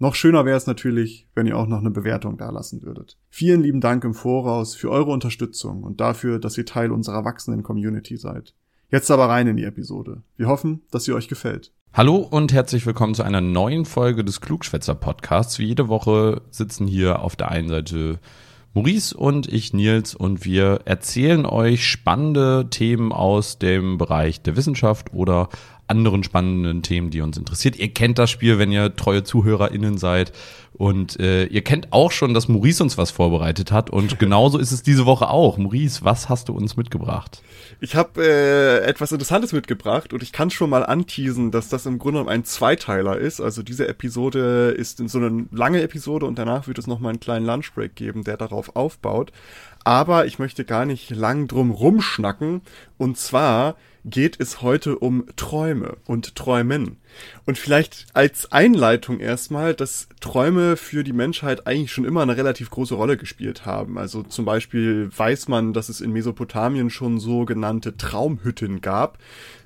Noch schöner wäre es natürlich, wenn ihr auch noch eine Bewertung dalassen würdet. Vielen lieben Dank im Voraus für eure Unterstützung und dafür, dass ihr Teil unserer wachsenden Community seid. Jetzt aber rein in die Episode. Wir hoffen, dass sie euch gefällt. Hallo und herzlich willkommen zu einer neuen Folge des Klugschwätzer Podcasts. Wie jede Woche sitzen hier auf der einen Seite Maurice und ich, Nils, und wir erzählen euch spannende Themen aus dem Bereich der Wissenschaft oder anderen spannenden Themen, die uns interessiert. Ihr kennt das Spiel, wenn ihr treue ZuhörerInnen seid. Und äh, ihr kennt auch schon, dass Maurice uns was vorbereitet hat. Und genauso ist es diese Woche auch. Maurice, was hast du uns mitgebracht? Ich habe äh, etwas Interessantes mitgebracht und ich kann schon mal anteasen, dass das im Grunde ein Zweiteiler ist. Also diese Episode ist in so eine lange Episode und danach wird es nochmal einen kleinen Lunchbreak geben, der darauf aufbaut. Aber ich möchte gar nicht lang drum rumschnacken. Und zwar geht es heute um Träume und Träumen. Und vielleicht als Einleitung erstmal, dass Träume für die Menschheit eigentlich schon immer eine relativ große Rolle gespielt haben. Also zum Beispiel weiß man, dass es in Mesopotamien schon sogenannte Traumhütten gab,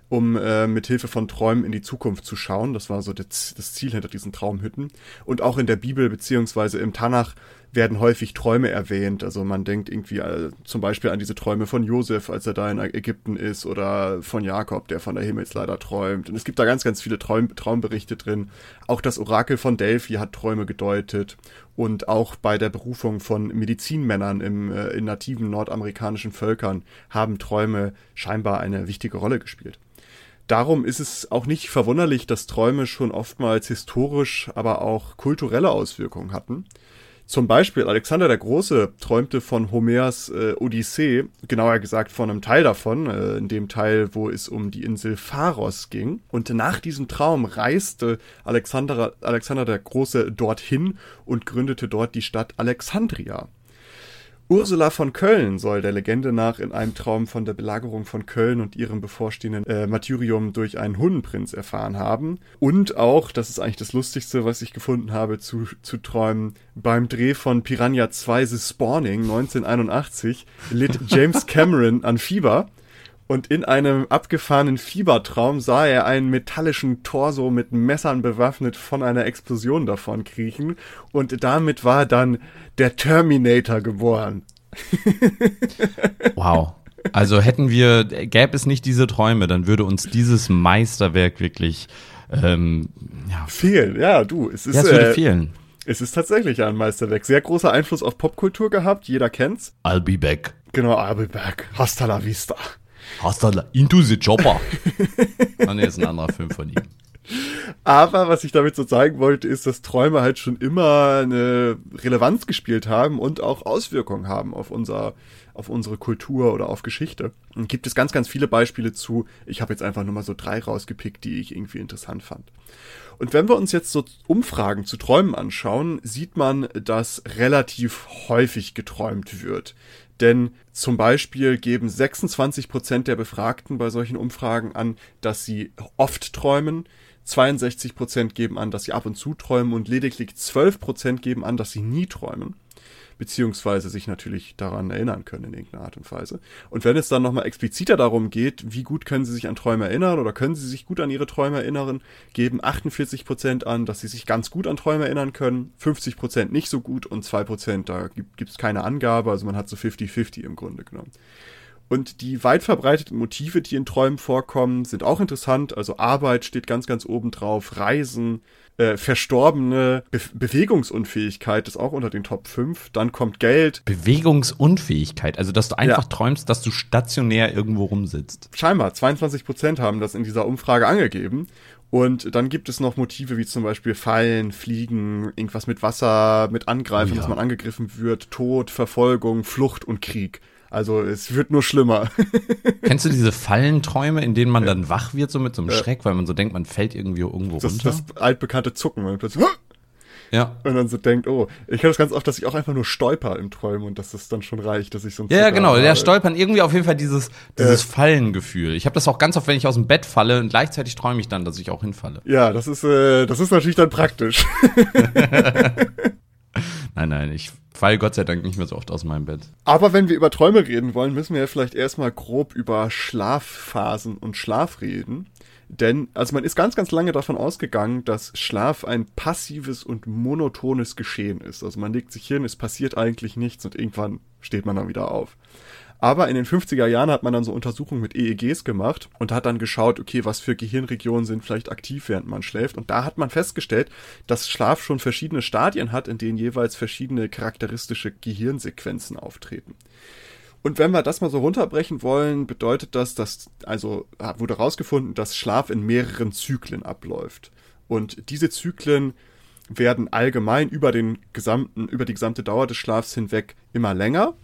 um äh, mit Hilfe von Träumen in die Zukunft zu schauen. Das war so das, das Ziel hinter diesen Traumhütten. Und auch in der Bibel beziehungsweise im Tanach werden häufig Träume erwähnt. Also man denkt irgendwie äh, zum Beispiel an diese Träume von Josef, als er da in Ägypten ist, oder von Jakob, der von der Himmelsleiter träumt. Und es gibt da ganz, ganz viele Traum Traumberichte drin. Auch das Orakel von Delphi hat Träume gedeutet. Und auch bei der Berufung von Medizinmännern im, äh, in nativen nordamerikanischen Völkern haben Träume scheinbar eine wichtige Rolle gespielt. Darum ist es auch nicht verwunderlich, dass Träume schon oftmals historisch, aber auch kulturelle Auswirkungen hatten. Zum Beispiel Alexander der Große träumte von Homers äh, Odyssee, genauer gesagt von einem Teil davon, äh, in dem Teil, wo es um die Insel Pharos ging. Und nach diesem Traum reiste Alexander, Alexander der Große dorthin und gründete dort die Stadt Alexandria. Ursula von Köln soll der Legende nach in einem Traum von der Belagerung von Köln und ihrem bevorstehenden äh, Martyrium durch einen Hundenprinz erfahren haben. Und auch, das ist eigentlich das Lustigste, was ich gefunden habe, zu, zu träumen, beim Dreh von Piranha 2 The Spawning 1981 litt James Cameron an Fieber und in einem abgefahrenen Fiebertraum sah er einen metallischen Torso mit Messern bewaffnet von einer Explosion davon kriechen und damit war dann der Terminator geboren. wow. Also hätten wir, gäbe es nicht diese Träume, dann würde uns dieses Meisterwerk wirklich ähm, ja. fehlen. Ja, du, es ist. Ja, es würde äh, fehlen. Es ist tatsächlich ein Meisterwerk. Sehr großer Einfluss auf Popkultur gehabt. Jeder kennt's. I'll be back. Genau, I'll be back. Hasta la vista. Hasta la Into the Chopper. ah, nee, ist ein anderer Film von ihm. Aber was ich damit so zeigen wollte, ist, dass Träume halt schon immer eine Relevanz gespielt haben und auch Auswirkungen haben auf unser, auf unsere Kultur oder auf Geschichte. Und gibt es ganz, ganz viele Beispiele zu. Ich habe jetzt einfach nur mal so drei rausgepickt, die ich irgendwie interessant fand. Und wenn wir uns jetzt so Umfragen zu Träumen anschauen, sieht man, dass relativ häufig geträumt wird. Denn zum Beispiel geben 26 Prozent der Befragten bei solchen Umfragen an, dass sie oft träumen. 62 Prozent geben an, dass sie ab und zu träumen und lediglich 12 Prozent geben an, dass sie nie träumen beziehungsweise sich natürlich daran erinnern können in irgendeiner Art und Weise. Und wenn es dann nochmal expliziter darum geht, wie gut können sie sich an Träume erinnern oder können sie sich gut an ihre Träume erinnern, geben 48 Prozent an, dass sie sich ganz gut an Träume erinnern können, 50 Prozent nicht so gut und 2%, da gibt es keine Angabe, also man hat so 50-50 im Grunde genommen. Und die weit verbreiteten Motive, die in Träumen vorkommen, sind auch interessant. Also Arbeit steht ganz, ganz oben drauf, Reisen, äh, verstorbene Be Bewegungsunfähigkeit ist auch unter den Top 5. Dann kommt Geld. Bewegungsunfähigkeit, also dass du einfach ja. träumst, dass du stationär irgendwo rumsitzt. Scheinbar, 22 Prozent haben das in dieser Umfrage angegeben. Und dann gibt es noch Motive wie zum Beispiel Fallen, Fliegen, irgendwas mit Wasser, mit Angreifen, oh ja. dass man angegriffen wird, Tod, Verfolgung, Flucht und Krieg. Also es wird nur schlimmer. Kennst du diese Fallenträume, in denen man dann wach wird, so mit so einem ja. Schreck, weil man so denkt, man fällt irgendwie irgendwo das, runter? Das altbekannte Zucken. Man plötzlich, Ja. Und dann so denkt, oh, ich habe das ganz oft, dass ich auch einfach nur stolper im Träumen und dass das dann schon reicht, dass ich so ein Ja, ja, genau. Der habe. Stolpern irgendwie auf jeden Fall dieses, dieses Fallengefühl. Ich habe das auch ganz oft, wenn ich aus dem Bett falle und gleichzeitig träume ich dann, dass ich auch hinfalle. Ja, das ist, äh, das ist natürlich dann praktisch. Nein, nein, ich falle Gott sei Dank nicht mehr so oft aus meinem Bett. Aber wenn wir über Träume reden wollen, müssen wir ja vielleicht erstmal grob über Schlafphasen und Schlaf reden. Denn, also man ist ganz, ganz lange davon ausgegangen, dass Schlaf ein passives und monotones Geschehen ist. Also man legt sich hin, es passiert eigentlich nichts und irgendwann steht man dann wieder auf. Aber in den 50er Jahren hat man dann so Untersuchungen mit EEGs gemacht und hat dann geschaut, okay, was für Gehirnregionen sind vielleicht aktiv, während man schläft. Und da hat man festgestellt, dass Schlaf schon verschiedene Stadien hat, in denen jeweils verschiedene charakteristische Gehirnsequenzen auftreten. Und wenn wir das mal so runterbrechen wollen, bedeutet das, dass, also wurde herausgefunden, dass Schlaf in mehreren Zyklen abläuft. Und diese Zyklen werden allgemein über den gesamten, über die gesamte Dauer des Schlafs hinweg immer länger.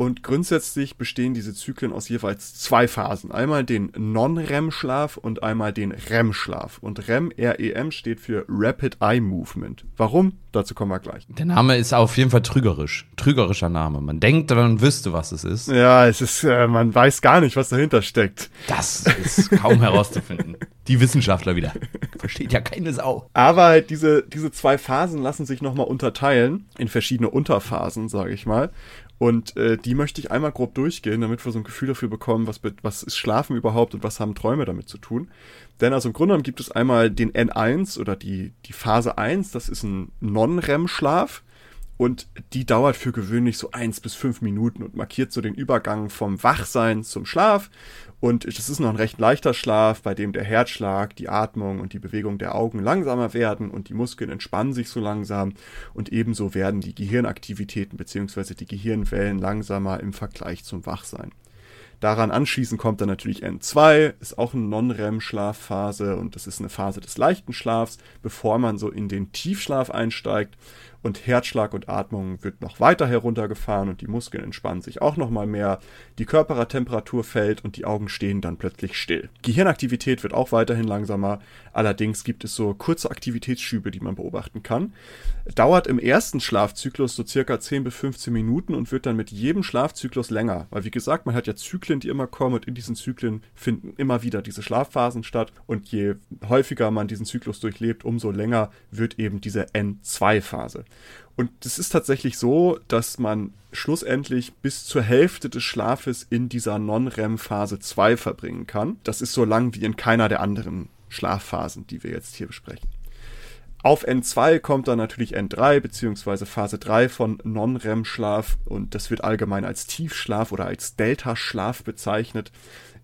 Und grundsätzlich bestehen diese Zyklen aus jeweils zwei Phasen. Einmal den Non-REM-Schlaf und einmal den REM-Schlaf. Und REM, R-E-M, steht für Rapid Eye Movement. Warum? Dazu kommen wir gleich. Der Name ist auf jeden Fall trügerisch. Trügerischer Name. Man denkt, man wüsste, was es ist. Ja, es ist, äh, man weiß gar nicht, was dahinter steckt. Das ist kaum herauszufinden. Die Wissenschaftler wieder. Versteht ja keine Sau. Aber halt diese, diese zwei Phasen lassen sich nochmal unterteilen in verschiedene Unterphasen, sage ich mal. Und äh, die möchte ich einmal grob durchgehen, damit wir so ein Gefühl dafür bekommen, was, was ist Schlafen überhaupt und was haben Träume damit zu tun. Denn also im Grunde genommen gibt es einmal den N1 oder die, die Phase 1, das ist ein Non-REM-Schlaf. Und die dauert für gewöhnlich so eins bis fünf Minuten und markiert so den Übergang vom Wachsein zum Schlaf. Und das ist noch ein recht leichter Schlaf, bei dem der Herzschlag, die Atmung und die Bewegung der Augen langsamer werden und die Muskeln entspannen sich so langsam. Und ebenso werden die Gehirnaktivitäten bzw. die Gehirnwellen langsamer im Vergleich zum Wachsein. Daran anschließend kommt dann natürlich N2, ist auch eine Non-REM-Schlafphase und das ist eine Phase des leichten Schlafs, bevor man so in den Tiefschlaf einsteigt und Herzschlag und Atmung wird noch weiter heruntergefahren und die Muskeln entspannen sich auch noch mal mehr. Die Körpertemperatur fällt und die Augen stehen dann plötzlich still. Gehirnaktivität wird auch weiterhin langsamer, allerdings gibt es so kurze Aktivitätsschübe, die man beobachten kann. Dauert im ersten Schlafzyklus so circa 10 bis 15 Minuten und wird dann mit jedem Schlafzyklus länger, weil wie gesagt, man hat ja Zyklen, die immer kommen und in diesen Zyklen finden immer wieder diese Schlafphasen statt und je häufiger man diesen Zyklus durchlebt, umso länger wird eben diese N2-Phase. Und es ist tatsächlich so, dass man schlussendlich bis zur Hälfte des Schlafes in dieser Non-REM-Phase 2 verbringen kann. Das ist so lang wie in keiner der anderen Schlafphasen, die wir jetzt hier besprechen. Auf N2 kommt dann natürlich N3 beziehungsweise Phase 3 von Non-REM-Schlaf und das wird allgemein als Tiefschlaf oder als Delta-Schlaf bezeichnet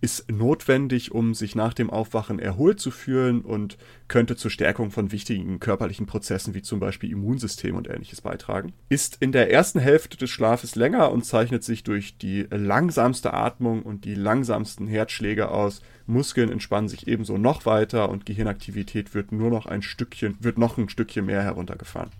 ist notwendig, um sich nach dem Aufwachen erholt zu fühlen und könnte zur Stärkung von wichtigen körperlichen Prozessen wie zum Beispiel Immunsystem und ähnliches beitragen. Ist in der ersten Hälfte des Schlafes länger und zeichnet sich durch die langsamste Atmung und die langsamsten Herzschläge aus. Muskeln entspannen sich ebenso noch weiter und Gehirnaktivität wird nur noch ein Stückchen, wird noch ein Stückchen mehr heruntergefahren.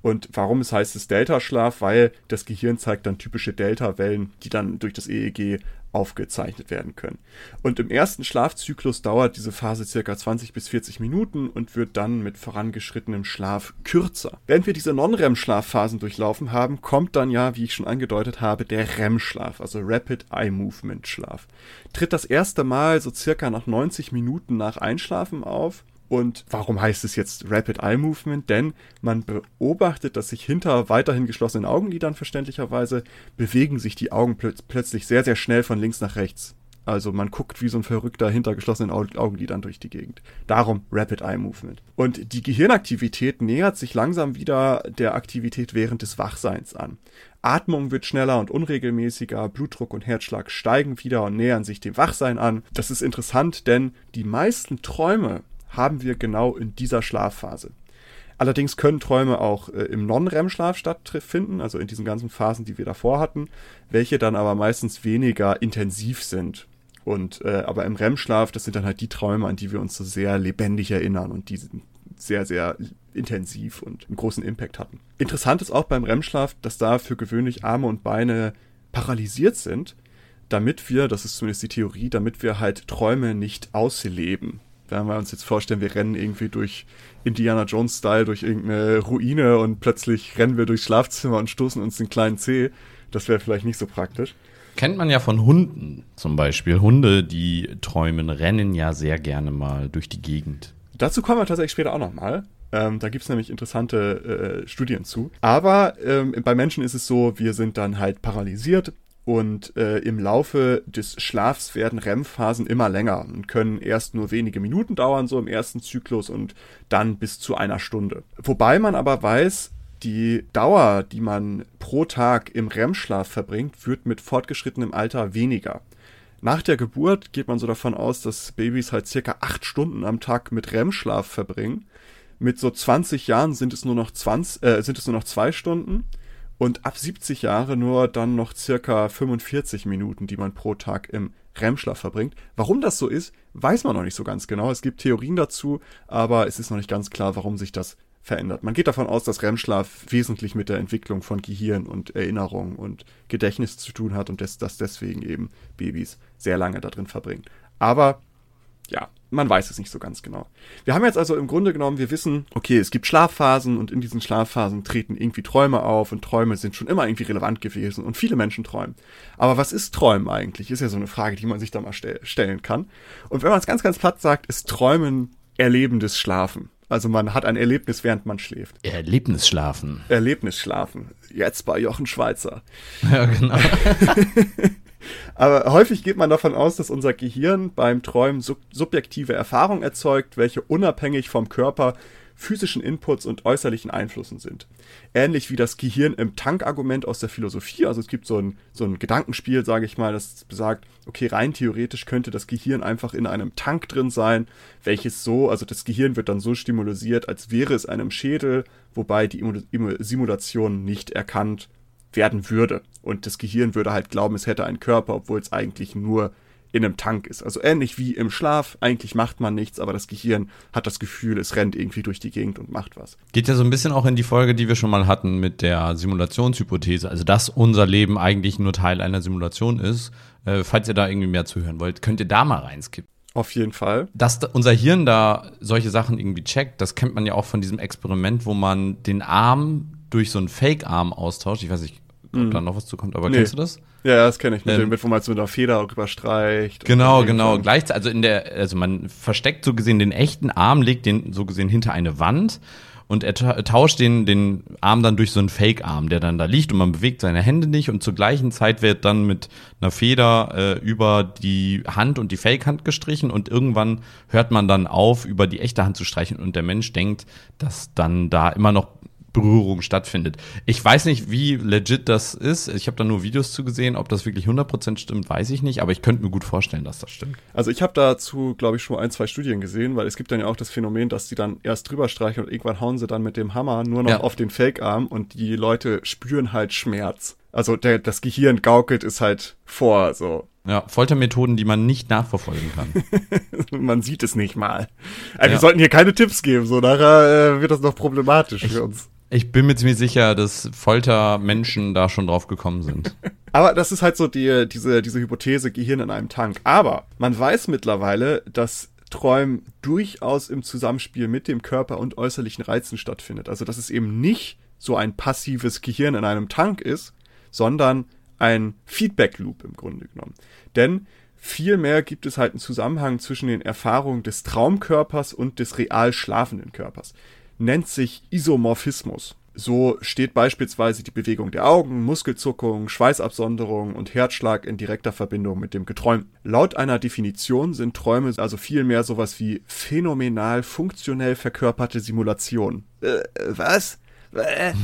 Und warum es heißt es Delta-Schlaf? Weil das Gehirn zeigt dann typische Delta-Wellen, die dann durch das EEG aufgezeichnet werden können. Und im ersten Schlafzyklus dauert diese Phase circa 20 bis 40 Minuten und wird dann mit vorangeschrittenem Schlaf kürzer. Während wir diese Non-REM-Schlafphasen durchlaufen haben, kommt dann ja, wie ich schon angedeutet habe, der REM-Schlaf, also Rapid Eye Movement Schlaf. Tritt das erste Mal so circa nach 90 Minuten nach Einschlafen auf und warum heißt es jetzt Rapid Eye Movement? Denn man beobachtet, dass sich hinter weiterhin geschlossenen Augenlidern verständlicherweise bewegen sich die Augen plö plötzlich sehr, sehr schnell von links nach rechts. Also man guckt wie so ein Verrückter hinter geschlossenen Augenlidern durch die Gegend. Darum Rapid Eye Movement. Und die Gehirnaktivität nähert sich langsam wieder der Aktivität während des Wachseins an. Atmung wird schneller und unregelmäßiger, Blutdruck und Herzschlag steigen wieder und nähern sich dem Wachsein an. Das ist interessant, denn die meisten Träume haben wir genau in dieser Schlafphase. Allerdings können Träume auch äh, im Non-REM-Schlaf stattfinden, also in diesen ganzen Phasen, die wir davor hatten, welche dann aber meistens weniger intensiv sind. Und äh, aber im REM-Schlaf, das sind dann halt die Träume, an die wir uns so sehr lebendig erinnern und die sind sehr, sehr intensiv und einen großen Impact hatten. Interessant ist auch beim REM-Schlaf, dass da für gewöhnlich Arme und Beine paralysiert sind, damit wir, das ist zumindest die Theorie, damit wir halt Träume nicht ausleben Wenn wir uns jetzt vorstellen, wir rennen irgendwie durch Indiana Jones-Style durch irgendeine Ruine und plötzlich rennen wir durchs Schlafzimmer und stoßen uns den kleinen Zeh. Das wäre vielleicht nicht so praktisch. Kennt man ja von Hunden zum Beispiel. Hunde, die träumen, rennen ja sehr gerne mal durch die Gegend. Dazu kommen wir tatsächlich später auch nochmal. Ähm, da gibt's nämlich interessante äh, Studien zu. Aber ähm, bei Menschen ist es so, wir sind dann halt paralysiert und äh, im Laufe des Schlafs werden REM-Phasen immer länger und können erst nur wenige Minuten dauern, so im ersten Zyklus und dann bis zu einer Stunde. Wobei man aber weiß, die Dauer, die man pro Tag im REM-Schlaf verbringt, wird mit fortgeschrittenem Alter weniger. Nach der Geburt geht man so davon aus, dass Babys halt circa acht Stunden am Tag mit REM-Schlaf verbringen. Mit so 20 Jahren sind es nur noch 20, äh, sind es nur noch zwei Stunden und ab 70 Jahre nur dann noch circa 45 Minuten, die man pro Tag im REM-Schlaf verbringt. Warum das so ist, weiß man noch nicht so ganz genau. Es gibt Theorien dazu, aber es ist noch nicht ganz klar, warum sich das verändert. Man geht davon aus, dass REM-Schlaf wesentlich mit der Entwicklung von Gehirn und Erinnerung und Gedächtnis zu tun hat und dass deswegen eben Babys sehr lange da drin verbringen. Aber ja, man weiß es nicht so ganz genau. Wir haben jetzt also im Grunde genommen, wir wissen, okay, es gibt Schlafphasen und in diesen Schlafphasen treten irgendwie Träume auf und Träume sind schon immer irgendwie relevant gewesen und viele Menschen träumen. Aber was ist Träumen eigentlich? Ist ja so eine Frage, die man sich da mal stell stellen kann. Und wenn man es ganz, ganz platt sagt, ist Träumen erlebendes Schlafen. Also man hat ein Erlebnis, während man schläft. Erlebnisschlafen. Erlebnisschlafen. Jetzt bei Jochen Schweizer. Ja, genau. Aber häufig geht man davon aus, dass unser Gehirn beim Träumen sub subjektive Erfahrungen erzeugt, welche unabhängig vom Körper physischen Inputs und äußerlichen Einflüssen sind. Ähnlich wie das Gehirn im Tankargument aus der Philosophie. Also es gibt so ein, so ein Gedankenspiel, sage ich mal, das besagt, okay, rein theoretisch könnte das Gehirn einfach in einem Tank drin sein, welches so, also das Gehirn wird dann so stimulisiert, als wäre es einem Schädel, wobei die Simulation nicht erkannt werden würde. Und das Gehirn würde halt glauben, es hätte einen Körper, obwohl es eigentlich nur in einem Tank ist. Also ähnlich wie im Schlaf, eigentlich macht man nichts, aber das Gehirn hat das Gefühl, es rennt irgendwie durch die Gegend und macht was. Geht ja so ein bisschen auch in die Folge, die wir schon mal hatten mit der Simulationshypothese, also dass unser Leben eigentlich nur Teil einer Simulation ist. Äh, falls ihr da irgendwie mehr zuhören wollt, könnt ihr da mal reinskippen. Auf jeden Fall. Dass unser Hirn da solche Sachen irgendwie checkt, das kennt man ja auch von diesem Experiment, wo man den Arm durch so einen Fake-Arm austauscht. Ich weiß nicht, ob mhm. da noch was zukommt, aber nee. kennst du das? Ja, das kenne ich mit ähm, dem, wo man so mit einer Feder rüberstreicht. Genau, genau. Gleichzeitig, also in der, also man versteckt so gesehen den echten Arm, legt den so gesehen hinter eine Wand und er tauscht den, den Arm dann durch so einen Fake-Arm, der dann da liegt und man bewegt seine Hände nicht und zur gleichen Zeit wird dann mit einer Feder äh, über die Hand und die Fake-Hand gestrichen und irgendwann hört man dann auf, über die echte Hand zu streichen und der Mensch denkt, dass dann da immer noch Berührung stattfindet. Ich weiß nicht, wie legit das ist. Ich habe da nur Videos zu gesehen. Ob das wirklich 100% stimmt, weiß ich nicht. Aber ich könnte mir gut vorstellen, dass das stimmt. Also ich habe dazu, glaube ich, schon ein, zwei Studien gesehen, weil es gibt dann ja auch das Phänomen, dass die dann erst drüber streichen und irgendwann hauen sie dann mit dem Hammer nur noch ja. auf den Fake-Arm und die Leute spüren halt Schmerz. Also der, das Gehirn gaukelt es halt vor, so. Ja, Foltermethoden, die man nicht nachverfolgen kann. man sieht es nicht mal. Also ja. Wir sollten hier keine Tipps geben, so nachher äh, wird das noch problematisch ich, für uns. Ich bin mir ziemlich sicher, dass Foltermenschen da schon drauf gekommen sind. Aber das ist halt so die, diese, diese Hypothese Gehirn in einem Tank. Aber man weiß mittlerweile, dass Träumen durchaus im Zusammenspiel mit dem Körper und äußerlichen Reizen stattfindet. Also dass es eben nicht so ein passives Gehirn in einem Tank ist, sondern ein Feedback-Loop im Grunde genommen. Denn vielmehr gibt es halt einen Zusammenhang zwischen den Erfahrungen des Traumkörpers und des real schlafenden Körpers nennt sich Isomorphismus. So steht beispielsweise die Bewegung der Augen, Muskelzuckung, Schweißabsonderung und Herzschlag in direkter Verbindung mit dem Geträumten. Laut einer Definition sind Träume also vielmehr sowas wie phänomenal funktionell verkörperte Simulation. Äh, was? Äh?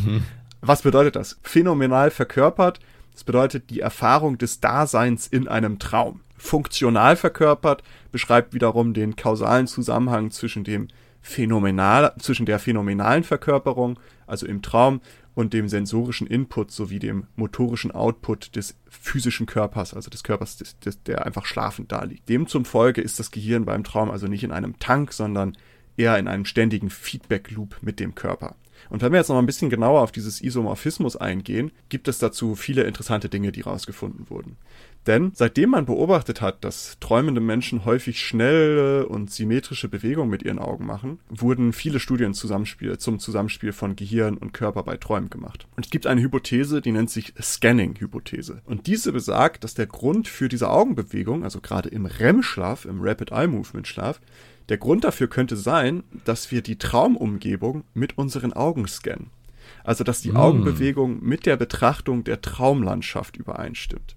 Was bedeutet das? Phänomenal verkörpert, das bedeutet die Erfahrung des Daseins in einem Traum. Funktional verkörpert beschreibt wiederum den kausalen Zusammenhang zwischen dem phänomenal, zwischen der phänomenalen Verkörperung, also im Traum, und dem sensorischen Input sowie dem motorischen Output des physischen Körpers, also des Körpers, des, des, der einfach schlafend da liegt. Demzufolge ist das Gehirn beim Traum also nicht in einem Tank, sondern eher in einem ständigen Feedback-Loop mit dem Körper. Und wenn wir jetzt noch ein bisschen genauer auf dieses Isomorphismus eingehen, gibt es dazu viele interessante Dinge, die rausgefunden wurden. Denn seitdem man beobachtet hat, dass träumende Menschen häufig schnelle und symmetrische Bewegungen mit ihren Augen machen, wurden viele Studien Zusammenspiel, zum Zusammenspiel von Gehirn und Körper bei Träumen gemacht. Und es gibt eine Hypothese, die nennt sich Scanning-Hypothese. Und diese besagt, dass der Grund für diese Augenbewegung, also gerade im REM-Schlaf, im Rapid Eye Movement Schlaf, der Grund dafür könnte sein, dass wir die Traumumgebung mit unseren Augen scannen. Also dass die mm. Augenbewegung mit der Betrachtung der Traumlandschaft übereinstimmt.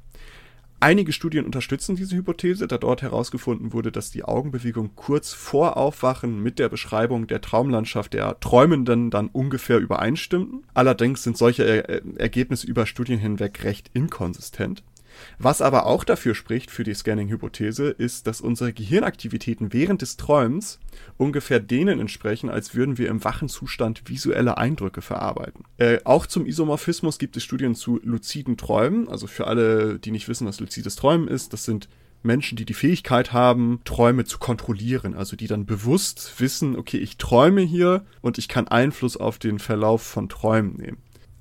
Einige Studien unterstützen diese Hypothese, da dort herausgefunden wurde, dass die Augenbewegung kurz vor Aufwachen mit der Beschreibung der Traumlandschaft der Träumenden dann ungefähr übereinstimmten. Allerdings sind solche er Ergebnisse über Studien hinweg recht inkonsistent. Was aber auch dafür spricht, für die Scanning-Hypothese, ist, dass unsere Gehirnaktivitäten während des Träumens ungefähr denen entsprechen, als würden wir im wachen Zustand visuelle Eindrücke verarbeiten. Äh, auch zum Isomorphismus gibt es Studien zu luziden Träumen. Also für alle, die nicht wissen, was luzides Träumen ist, das sind Menschen, die die Fähigkeit haben, Träume zu kontrollieren, also die dann bewusst wissen, okay, ich träume hier und ich kann Einfluss auf den Verlauf von Träumen nehmen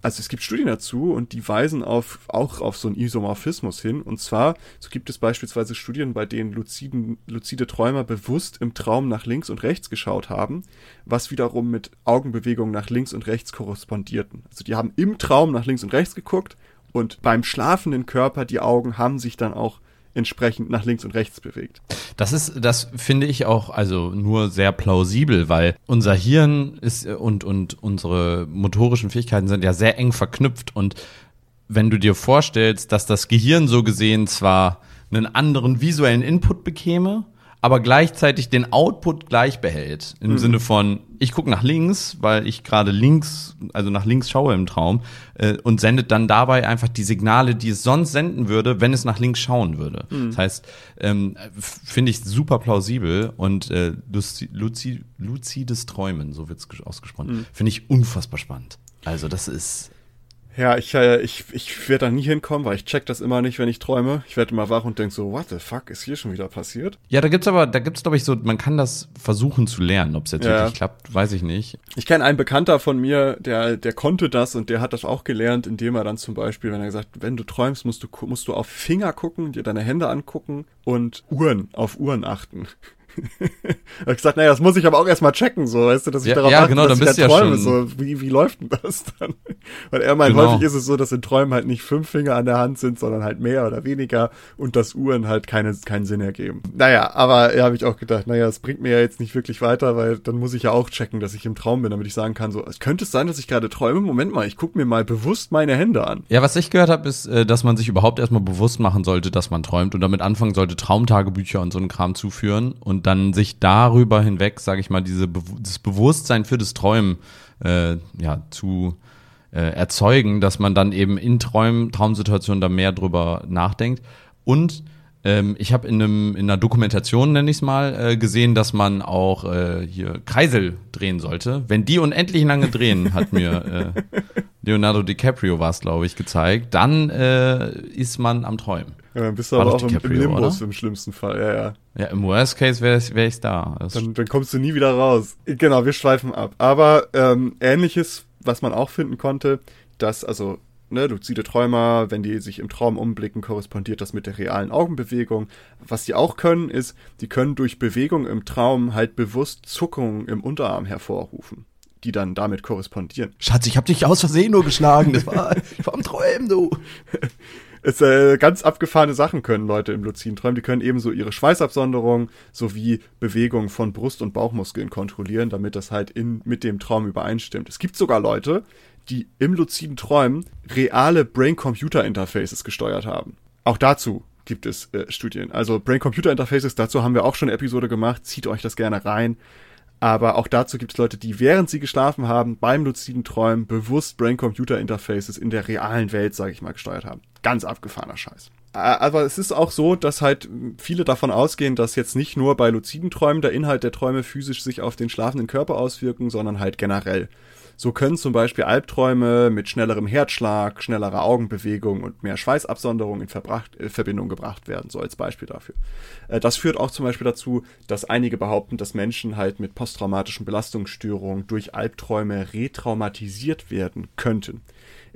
also es gibt Studien dazu und die weisen auf, auch auf so einen Isomorphismus hin. Und zwar, so gibt es beispielsweise Studien, bei denen luziden, luzide Träumer bewusst im Traum nach links und rechts geschaut haben, was wiederum mit Augenbewegungen nach links und rechts korrespondierten. Also die haben im Traum nach links und rechts geguckt und beim schlafenden Körper die Augen haben sich dann auch entsprechend nach links und rechts bewegt. Das ist, das finde ich auch also nur sehr plausibel, weil unser Hirn ist und, und unsere motorischen Fähigkeiten sind ja sehr eng verknüpft und wenn du dir vorstellst, dass das Gehirn so gesehen zwar einen anderen visuellen Input bekäme, aber gleichzeitig den Output gleich behält. Im mhm. Sinne von, ich gucke nach links, weil ich gerade links, also nach links schaue im Traum, äh, und sendet dann dabei einfach die Signale, die es sonst senden würde, wenn es nach links schauen würde. Mhm. Das heißt, ähm, finde ich super plausibel und äh, luzi luzides Träumen, so wird es ausgesprochen, mhm. finde ich unfassbar spannend. Also das ist ja, ich, äh, ich, ich werde da nie hinkommen, weil ich check das immer nicht, wenn ich träume. Ich werde immer wach und denk so, what the fuck ist hier schon wieder passiert? Ja, da gibt's aber, da gibt's glaube ich so, man kann das versuchen zu lernen. Ob es jetzt ja. wirklich klappt, weiß ich nicht. Ich kenne einen Bekannter von mir, der, der konnte das und der hat das auch gelernt, indem er dann zum Beispiel, wenn er gesagt, wenn du träumst, musst du, musst du auf Finger gucken, dir deine Hände angucken und Uhren, auf Uhren achten hab ich gesagt, naja, das muss ich aber auch erstmal checken, so, weißt du, dass ich ja, darauf ja, achte, genau, dass ich da träume, ja so, wie, wie läuft denn das dann? Weil er meint, genau. häufig ist es so, dass in Träumen halt nicht fünf Finger an der Hand sind, sondern halt mehr oder weniger und dass Uhren halt keine, keinen Sinn ergeben. Naja, aber ja, habe ich auch gedacht, naja, es bringt mir ja jetzt nicht wirklich weiter, weil dann muss ich ja auch checken, dass ich im Traum bin, damit ich sagen kann, so, es könnte es sein, dass ich gerade träume? Moment mal, ich gucke mir mal bewusst meine Hände an. Ja, was ich gehört habe, ist, äh, dass man sich überhaupt erstmal bewusst machen sollte, dass man träumt und damit anfangen sollte, Traumtagebücher und so einen Kram zu führen und dann sich da darüber hinweg, sage ich mal, diese das Bewusstsein für das Träumen äh, ja, zu äh, erzeugen, dass man dann eben in Träumen, Traumsituationen da mehr drüber nachdenkt. Und ähm, ich habe in, in einer Dokumentation, nenne ich es mal, äh, gesehen, dass man auch äh, hier Kreisel drehen sollte. Wenn die unendlich lange drehen, hat mir äh, Leonardo DiCaprio war glaube ich, gezeigt, dann äh, ist man am Träumen. Ja, dann bist du War aber auch im, im Limbus im schlimmsten Fall, ja, ja. Ja, im Worst Case wäre wär ich da. Dann, dann kommst du nie wieder raus. Genau, wir schweifen ab. Aber ähm, ähnliches, was man auch finden konnte, dass, also, ne, luzide Träumer, wenn die sich im Traum umblicken, korrespondiert das mit der realen Augenbewegung. Was die auch können, ist, die können durch Bewegung im Traum halt bewusst Zuckungen im Unterarm hervorrufen die dann damit korrespondieren. Schatz, ich hab dich aus Versehen nur geschlagen. Das war, ich war am Träumen, du. Es äh, ganz abgefahrene Sachen können Leute im luziden Träumen. Die können ebenso ihre Schweißabsonderung sowie Bewegung von Brust- und Bauchmuskeln kontrollieren, damit das halt in, mit dem Traum übereinstimmt. Es gibt sogar Leute, die im luziden Träumen reale Brain-Computer-Interfaces gesteuert haben. Auch dazu gibt es äh, Studien. Also Brain-Computer-Interfaces, dazu haben wir auch schon eine Episode gemacht. Zieht euch das gerne rein. Aber auch dazu gibt es Leute, die während sie geschlafen haben, beim luziden Träumen bewusst Brain-Computer-Interfaces in der realen Welt, sage ich mal, gesteuert haben. Ganz abgefahrener Scheiß. Aber es ist auch so, dass halt viele davon ausgehen, dass jetzt nicht nur bei luziden Träumen der Inhalt der Träume physisch sich auf den schlafenden Körper auswirken, sondern halt generell. So können zum Beispiel Albträume mit schnellerem Herzschlag, schnellerer Augenbewegung und mehr Schweißabsonderung in Verbracht, äh, Verbindung gebracht werden, so als Beispiel dafür. Äh, das führt auch zum Beispiel dazu, dass einige behaupten, dass Menschen halt mit posttraumatischen Belastungsstörungen durch Albträume retraumatisiert werden könnten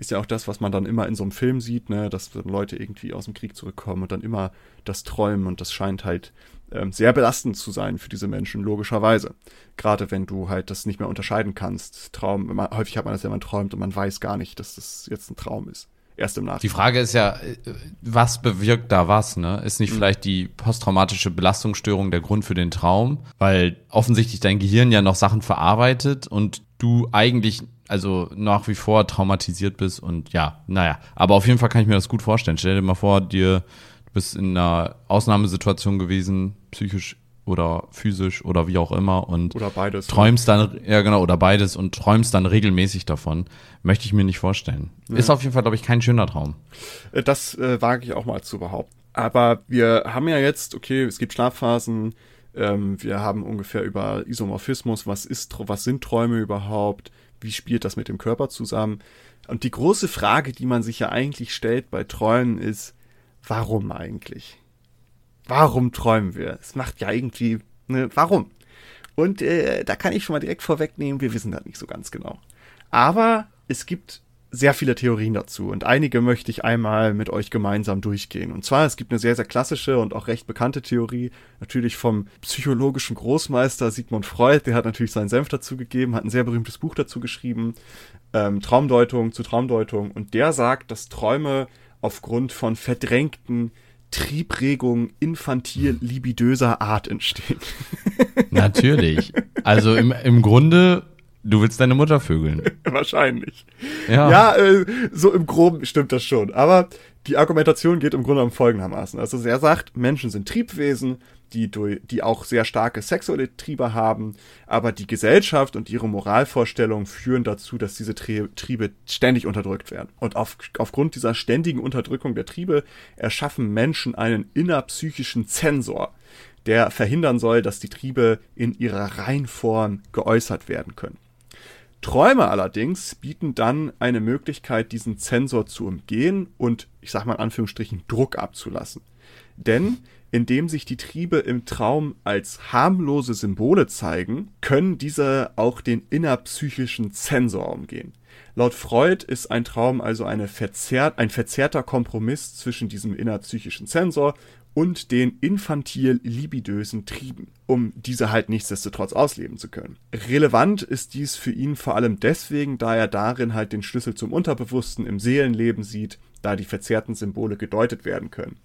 ist ja auch das, was man dann immer in so einem Film sieht, ne, dass Leute irgendwie aus dem Krieg zurückkommen und dann immer das träumen und das scheint halt ähm, sehr belastend zu sein für diese Menschen, logischerweise. Gerade wenn du halt das nicht mehr unterscheiden kannst. Traum, man, häufig hat man das ja, man träumt und man weiß gar nicht, dass das jetzt ein Traum ist. Erst im Nachhinein. Die Frage ist ja, äh, was bewirkt da was, ne? Ist nicht mhm. vielleicht die posttraumatische Belastungsstörung der Grund für den Traum? Weil offensichtlich dein Gehirn ja noch Sachen verarbeitet und du eigentlich also nach wie vor traumatisiert bist und ja, naja. Aber auf jeden Fall kann ich mir das gut vorstellen. Stell dir mal vor, dir du bist in einer Ausnahmesituation gewesen, psychisch oder physisch oder wie auch immer und oder beides träumst dann ja genau oder beides und träumst dann regelmäßig davon möchte ich mir nicht vorstellen ja. ist auf jeden Fall glaube ich kein schöner Traum äh, das äh, wage ich auch mal zu behaupten aber wir haben ja jetzt okay es gibt Schlafphasen ähm, wir haben ungefähr über Isomorphismus was ist was sind Träume überhaupt wie spielt das mit dem Körper zusammen und die große Frage die man sich ja eigentlich stellt bei Träumen ist warum eigentlich? Warum träumen wir? Es macht ja irgendwie, ne, warum? Und äh, da kann ich schon mal direkt vorwegnehmen, wir wissen das nicht so ganz genau. Aber es gibt sehr viele Theorien dazu und einige möchte ich einmal mit euch gemeinsam durchgehen. Und zwar, es gibt eine sehr, sehr klassische und auch recht bekannte Theorie, natürlich vom psychologischen Großmeister Sigmund Freud, der hat natürlich seinen Senf dazu gegeben, hat ein sehr berühmtes Buch dazu geschrieben, ähm, Traumdeutung zu Traumdeutung, und der sagt, dass Träume aufgrund von verdrängten Triebregungen infantil libidöser Art entstehen. Natürlich. Also im, im Grunde, du willst deine Mutter vögeln. Wahrscheinlich. Ja, ja äh, so im Groben stimmt das schon. Aber die Argumentation geht im Grunde um folgendermaßen. Also er sagt, Menschen sind Triebwesen, die, die auch sehr starke sexuelle Triebe haben, aber die Gesellschaft und ihre Moralvorstellungen führen dazu, dass diese Triebe ständig unterdrückt werden. Und auf, aufgrund dieser ständigen Unterdrückung der Triebe erschaffen Menschen einen innerpsychischen Zensor, der verhindern soll, dass die Triebe in ihrer Reinform geäußert werden können. Träume allerdings bieten dann eine Möglichkeit, diesen Zensor zu umgehen und, ich sag mal in Anführungsstrichen, Druck abzulassen. Denn indem sich die Triebe im Traum als harmlose Symbole zeigen, können diese auch den innerpsychischen Zensor umgehen. Laut Freud ist ein Traum also eine verzerrt, ein verzerrter Kompromiss zwischen diesem innerpsychischen Zensor und den infantil libidösen Trieben, um diese halt nichtsdestotrotz ausleben zu können. Relevant ist dies für ihn vor allem deswegen, da er darin halt den Schlüssel zum Unterbewussten im Seelenleben sieht, da die verzerrten Symbole gedeutet werden können.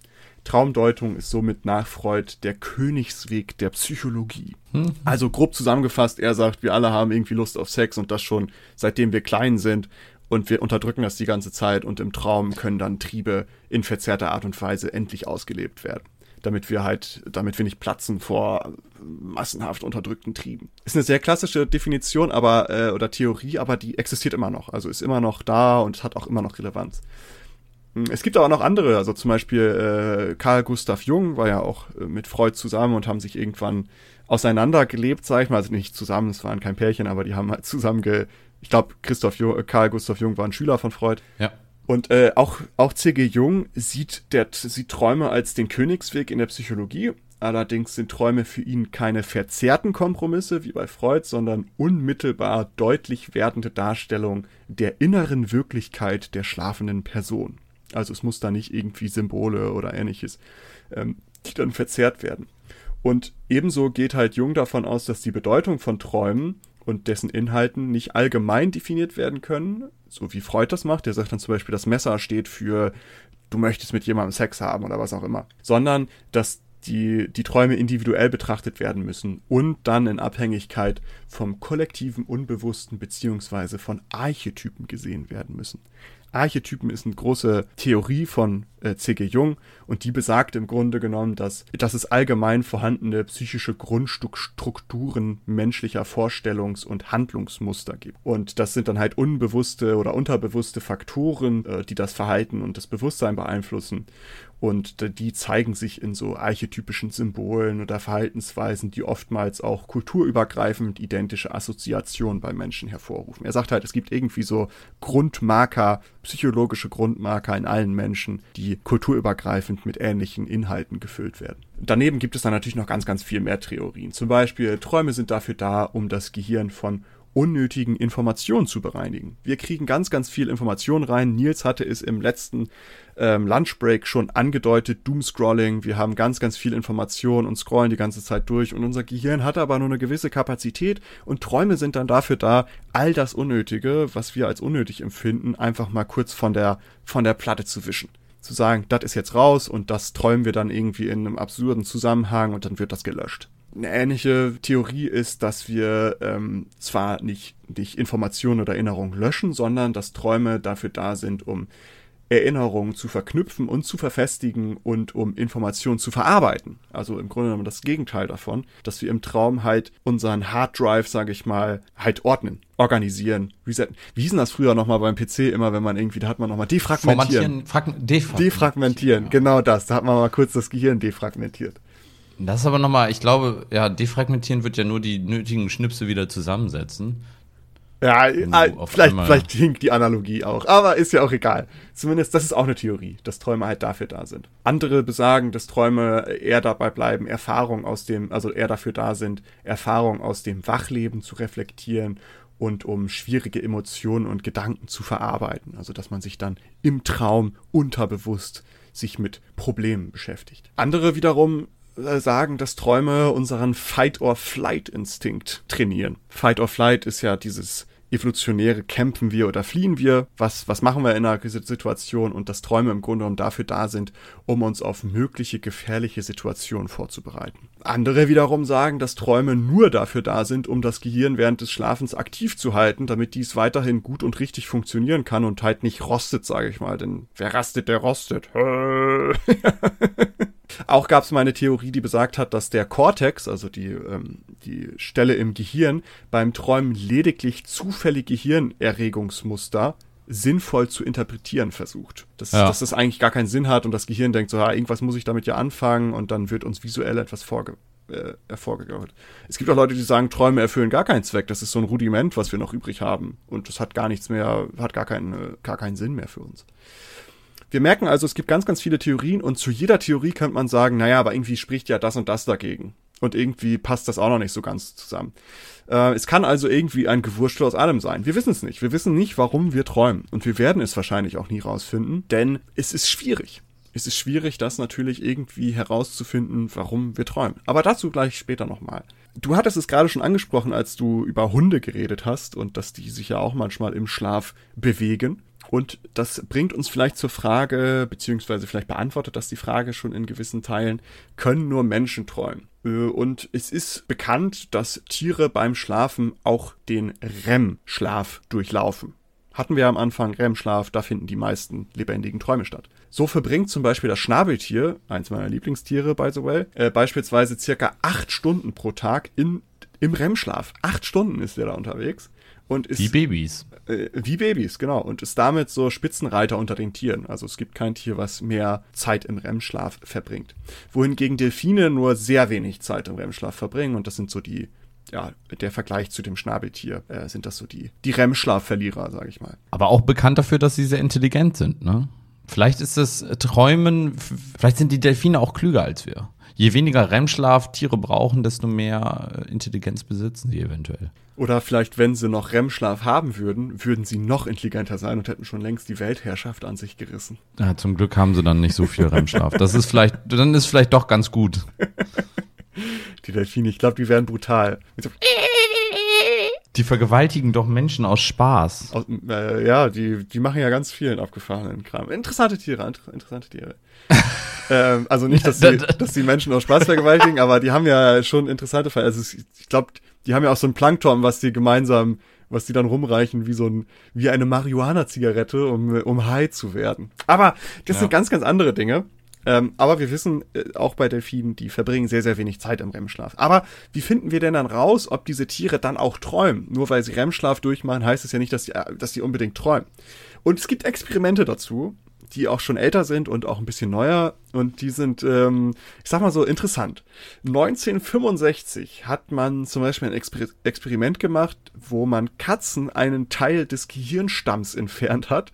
Traumdeutung ist somit nach Freud der Königsweg der Psychologie. Mhm. Also grob zusammengefasst, er sagt, wir alle haben irgendwie Lust auf Sex und das schon seitdem wir klein sind und wir unterdrücken das die ganze Zeit und im Traum können dann Triebe in verzerrter Art und Weise endlich ausgelebt werden. Damit wir halt, damit wir nicht platzen vor massenhaft unterdrückten Trieben. Ist eine sehr klassische Definition, aber äh, oder Theorie, aber die existiert immer noch. Also ist immer noch da und hat auch immer noch Relevanz. Hm, es gibt aber noch andere, also zum Beispiel äh, Karl Gustav Jung war ja auch äh, mit Freud zusammen und haben sich irgendwann auseinandergelebt, sag ich mal, also nicht zusammen, es waren kein Pärchen, aber die haben halt zusammen ge, ich glaube, Christoph Jung, äh, Karl Gustav Jung war ein Schüler von Freud. Ja. Und äh, auch, auch C.G. Jung sieht, der, sieht Träume als den Königsweg in der Psychologie. Allerdings sind Träume für ihn keine verzerrten Kompromisse wie bei Freud, sondern unmittelbar deutlich werdende Darstellung der inneren Wirklichkeit der schlafenden Person. Also es muss da nicht irgendwie Symbole oder ähnliches, ähm, die dann verzerrt werden. Und ebenso geht halt Jung davon aus, dass die Bedeutung von Träumen und dessen Inhalten nicht allgemein definiert werden können, so wie Freud das macht. Der sagt dann zum Beispiel, das Messer steht für du möchtest mit jemandem Sex haben oder was auch immer, sondern dass die, die Träume individuell betrachtet werden müssen und dann in Abhängigkeit vom kollektiven Unbewussten beziehungsweise von Archetypen gesehen werden müssen. Archetypen ist eine große Theorie von äh, C.G. Jung und die besagt im Grunde genommen, dass, dass es allgemein vorhandene psychische Grundstrukturen menschlicher Vorstellungs- und Handlungsmuster gibt. Und das sind dann halt unbewusste oder unterbewusste Faktoren, äh, die das Verhalten und das Bewusstsein beeinflussen. Und die zeigen sich in so archetypischen Symbolen oder Verhaltensweisen, die oftmals auch kulturübergreifend identische Assoziationen bei Menschen hervorrufen. Er sagt halt, es gibt irgendwie so Grundmarker, psychologische Grundmarker in allen Menschen, die kulturübergreifend mit ähnlichen Inhalten gefüllt werden. Daneben gibt es dann natürlich noch ganz, ganz viel mehr Theorien. Zum Beispiel, Träume sind dafür da, um das Gehirn von unnötigen Informationen zu bereinigen. Wir kriegen ganz, ganz viel Informationen rein. Nils hatte es im letzten ähm, Lunchbreak schon angedeutet, Doomscrolling. Wir haben ganz, ganz viel Informationen und scrollen die ganze Zeit durch und unser Gehirn hat aber nur eine gewisse Kapazität und Träume sind dann dafür da, all das Unnötige, was wir als unnötig empfinden, einfach mal kurz von der, von der Platte zu wischen zu sagen, das ist jetzt raus und das träumen wir dann irgendwie in einem absurden Zusammenhang und dann wird das gelöscht. Eine ähnliche Theorie ist, dass wir ähm, zwar nicht, nicht Informationen oder Erinnerungen löschen, sondern dass Träume dafür da sind, um Erinnerungen zu verknüpfen und zu verfestigen und um Informationen zu verarbeiten. Also im Grunde genommen das Gegenteil davon, dass wir im Traum halt unseren Harddrive, sage ich mal, halt ordnen, organisieren, resetten. Wie hieß denn das früher nochmal beim PC immer, wenn man irgendwie, da hat man nochmal defragmentieren. defragmentieren. Defragmentieren, genau das. Da hat man mal kurz das Gehirn defragmentiert. Das ist aber nochmal, ich glaube, ja, defragmentieren wird ja nur die nötigen Schnipsel wieder zusammensetzen. Ja, äh, vielleicht, vielleicht hinkt die Analogie auch, aber ist ja auch egal. Zumindest, das ist auch eine Theorie, dass Träume halt dafür da sind. Andere besagen, dass Träume eher dabei bleiben, Erfahrung aus dem, also eher dafür da sind, Erfahrung aus dem Wachleben zu reflektieren und um schwierige Emotionen und Gedanken zu verarbeiten. Also, dass man sich dann im Traum unterbewusst sich mit Problemen beschäftigt. Andere wiederum sagen, dass Träume unseren Fight-or-Flight-Instinkt trainieren. Fight-or-Flight ist ja dieses evolutionäre kämpfen wir oder fliehen wir, was, was machen wir in einer Situation und dass Träume im Grunde genommen dafür da sind, um uns auf mögliche gefährliche Situationen vorzubereiten. Andere wiederum sagen, dass Träume nur dafür da sind, um das Gehirn während des Schlafens aktiv zu halten, damit dies weiterhin gut und richtig funktionieren kann und halt nicht rostet, sage ich mal, denn wer rastet, der rostet. Auch gab es mal eine Theorie, die besagt hat, dass der Cortex, also die, ähm, die Stelle im Gehirn, beim Träumen lediglich zufällige Hirnerregungsmuster sinnvoll zu interpretieren versucht. Dass, ja. dass das eigentlich gar keinen Sinn hat und das Gehirn denkt so, ja, irgendwas muss ich damit ja anfangen und dann wird uns visuell etwas vorge äh, hervorgegaut. Es gibt auch Leute, die sagen, Träume erfüllen gar keinen Zweck. Das ist so ein Rudiment, was wir noch übrig haben. Und das hat gar nichts mehr, hat gar keinen, gar keinen Sinn mehr für uns. Wir merken also, es gibt ganz, ganz viele Theorien und zu jeder Theorie könnte man sagen, naja, aber irgendwie spricht ja das und das dagegen. Und irgendwie passt das auch noch nicht so ganz zusammen. Äh, es kann also irgendwie ein Gewurstel aus allem sein. Wir wissen es nicht. Wir wissen nicht, warum wir träumen. Und wir werden es wahrscheinlich auch nie rausfinden, denn es ist schwierig. Es ist schwierig, das natürlich irgendwie herauszufinden, warum wir träumen. Aber dazu gleich später nochmal. Du hattest es gerade schon angesprochen, als du über Hunde geredet hast und dass die sich ja auch manchmal im Schlaf bewegen. Und das bringt uns vielleicht zur Frage, beziehungsweise vielleicht beantwortet das die Frage schon in gewissen Teilen, können nur Menschen träumen? Äh, und es ist bekannt, dass Tiere beim Schlafen auch den REM-Schlaf durchlaufen. Hatten wir am Anfang REM-Schlaf, da finden die meisten lebendigen Träume statt. So verbringt zum Beispiel das Schnabeltier, eins meiner Lieblingstiere, by the way, äh, beispielsweise circa acht Stunden pro Tag in, im REM-Schlaf. Acht Stunden ist der da unterwegs. Und ist, wie Babys. Äh, wie Babys, genau. Und ist damit so Spitzenreiter unter den Tieren. Also es gibt kein Tier, was mehr Zeit im REM-Schlaf verbringt. Wohingegen Delfine nur sehr wenig Zeit im REM-Schlaf verbringen. Und das sind so die, ja, der Vergleich zu dem Schnabeltier, äh, sind das so die, die REM-Schlafverlierer, sag ich mal. Aber auch bekannt dafür, dass sie sehr intelligent sind, ne? Vielleicht ist das Träumen, vielleicht sind die Delfine auch klüger als wir. Je weniger REM-Schlaf Tiere brauchen, desto mehr äh, Intelligenz besitzen sie eventuell. Oder vielleicht, wenn sie noch REM-Schlaf haben würden, würden sie noch intelligenter sein und hätten schon längst die Weltherrschaft an sich gerissen. Ja, zum Glück haben sie dann nicht so viel REM-Schlaf. Das ist vielleicht, dann ist vielleicht doch ganz gut. die Delfine, ich glaube, die wären brutal. Die vergewaltigen doch Menschen aus Spaß. Aus, äh, ja, die, die machen ja ganz vielen abgefahrenen Kram. Interessante Tiere, interessante Tiere. ähm, also nicht, dass die, dass die Menschen aus Spaß vergewaltigen, aber die haben ja schon interessante Fälle. Also ich glaube, die haben ja auch so ein Plankton, was die gemeinsam, was die dann rumreichen, wie so ein, wie eine Marihuana-Zigarette, um, um high zu werden. Aber das ja. sind ganz, ganz andere Dinge. Ähm, aber wir wissen äh, auch bei Delfinen, die verbringen sehr, sehr wenig Zeit im REM-Schlaf. Aber wie finden wir denn dann raus, ob diese Tiere dann auch träumen? Nur weil sie REM-Schlaf durchmachen, heißt es ja nicht, dass sie, äh, dass unbedingt träumen. Und es gibt Experimente dazu, die auch schon älter sind und auch ein bisschen neuer und die sind, ähm, ich sag mal so, interessant. 1965 hat man zum Beispiel ein Exper Experiment gemacht, wo man Katzen einen Teil des Gehirnstamms entfernt hat,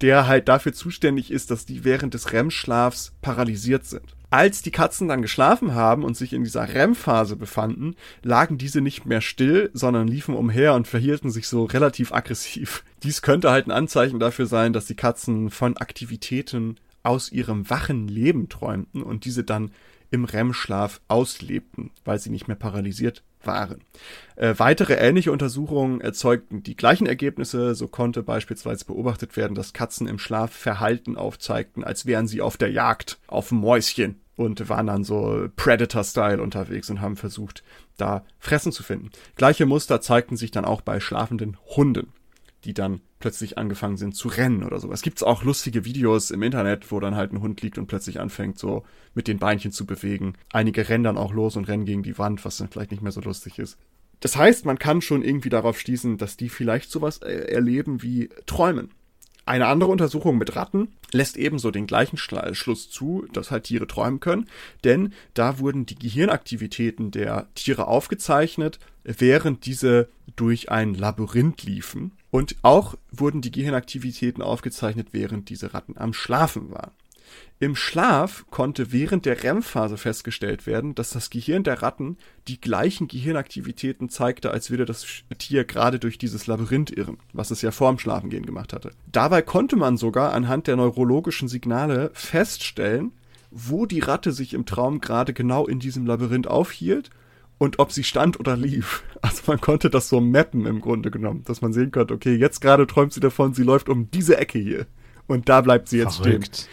der halt dafür zuständig ist, dass die während des REM-Schlafs paralysiert sind. Als die Katzen dann geschlafen haben und sich in dieser REM-Phase befanden, lagen diese nicht mehr still, sondern liefen umher und verhielten sich so relativ aggressiv. Dies könnte halt ein Anzeichen dafür sein, dass die Katzen von Aktivitäten aus ihrem wachen Leben träumten und diese dann im REM-Schlaf auslebten, weil sie nicht mehr paralysiert waren. Äh, weitere ähnliche Untersuchungen erzeugten die gleichen Ergebnisse. So konnte beispielsweise beobachtet werden, dass Katzen im Schlaf Verhalten aufzeigten, als wären sie auf der Jagd auf Mäuschen und waren dann so Predator-Style unterwegs und haben versucht, da Fressen zu finden. Gleiche Muster zeigten sich dann auch bei schlafenden Hunden die dann plötzlich angefangen sind zu rennen oder so. Es gibt auch lustige Videos im Internet, wo dann halt ein Hund liegt und plötzlich anfängt, so mit den Beinchen zu bewegen. Einige rennen dann auch los und rennen gegen die Wand, was dann vielleicht nicht mehr so lustig ist. Das heißt, man kann schon irgendwie darauf schließen, dass die vielleicht sowas äh, erleben wie Träumen. Eine andere Untersuchung mit Ratten lässt ebenso den gleichen Schluss zu, dass halt Tiere träumen können, denn da wurden die Gehirnaktivitäten der Tiere aufgezeichnet, während diese durch ein Labyrinth liefen. Und auch wurden die Gehirnaktivitäten aufgezeichnet, während diese Ratten am Schlafen waren. Im Schlaf konnte während der REM-Phase festgestellt werden, dass das Gehirn der Ratten die gleichen Gehirnaktivitäten zeigte, als würde das Tier gerade durch dieses Labyrinth irren, was es ja vorm Schlafengehen gemacht hatte. Dabei konnte man sogar anhand der neurologischen Signale feststellen, wo die Ratte sich im Traum gerade genau in diesem Labyrinth aufhielt und ob sie stand oder lief. Also man konnte das so mappen im Grunde genommen, dass man sehen konnte, okay, jetzt gerade träumt sie davon, sie läuft um diese Ecke hier und da bleibt sie jetzt Verrückt. stehen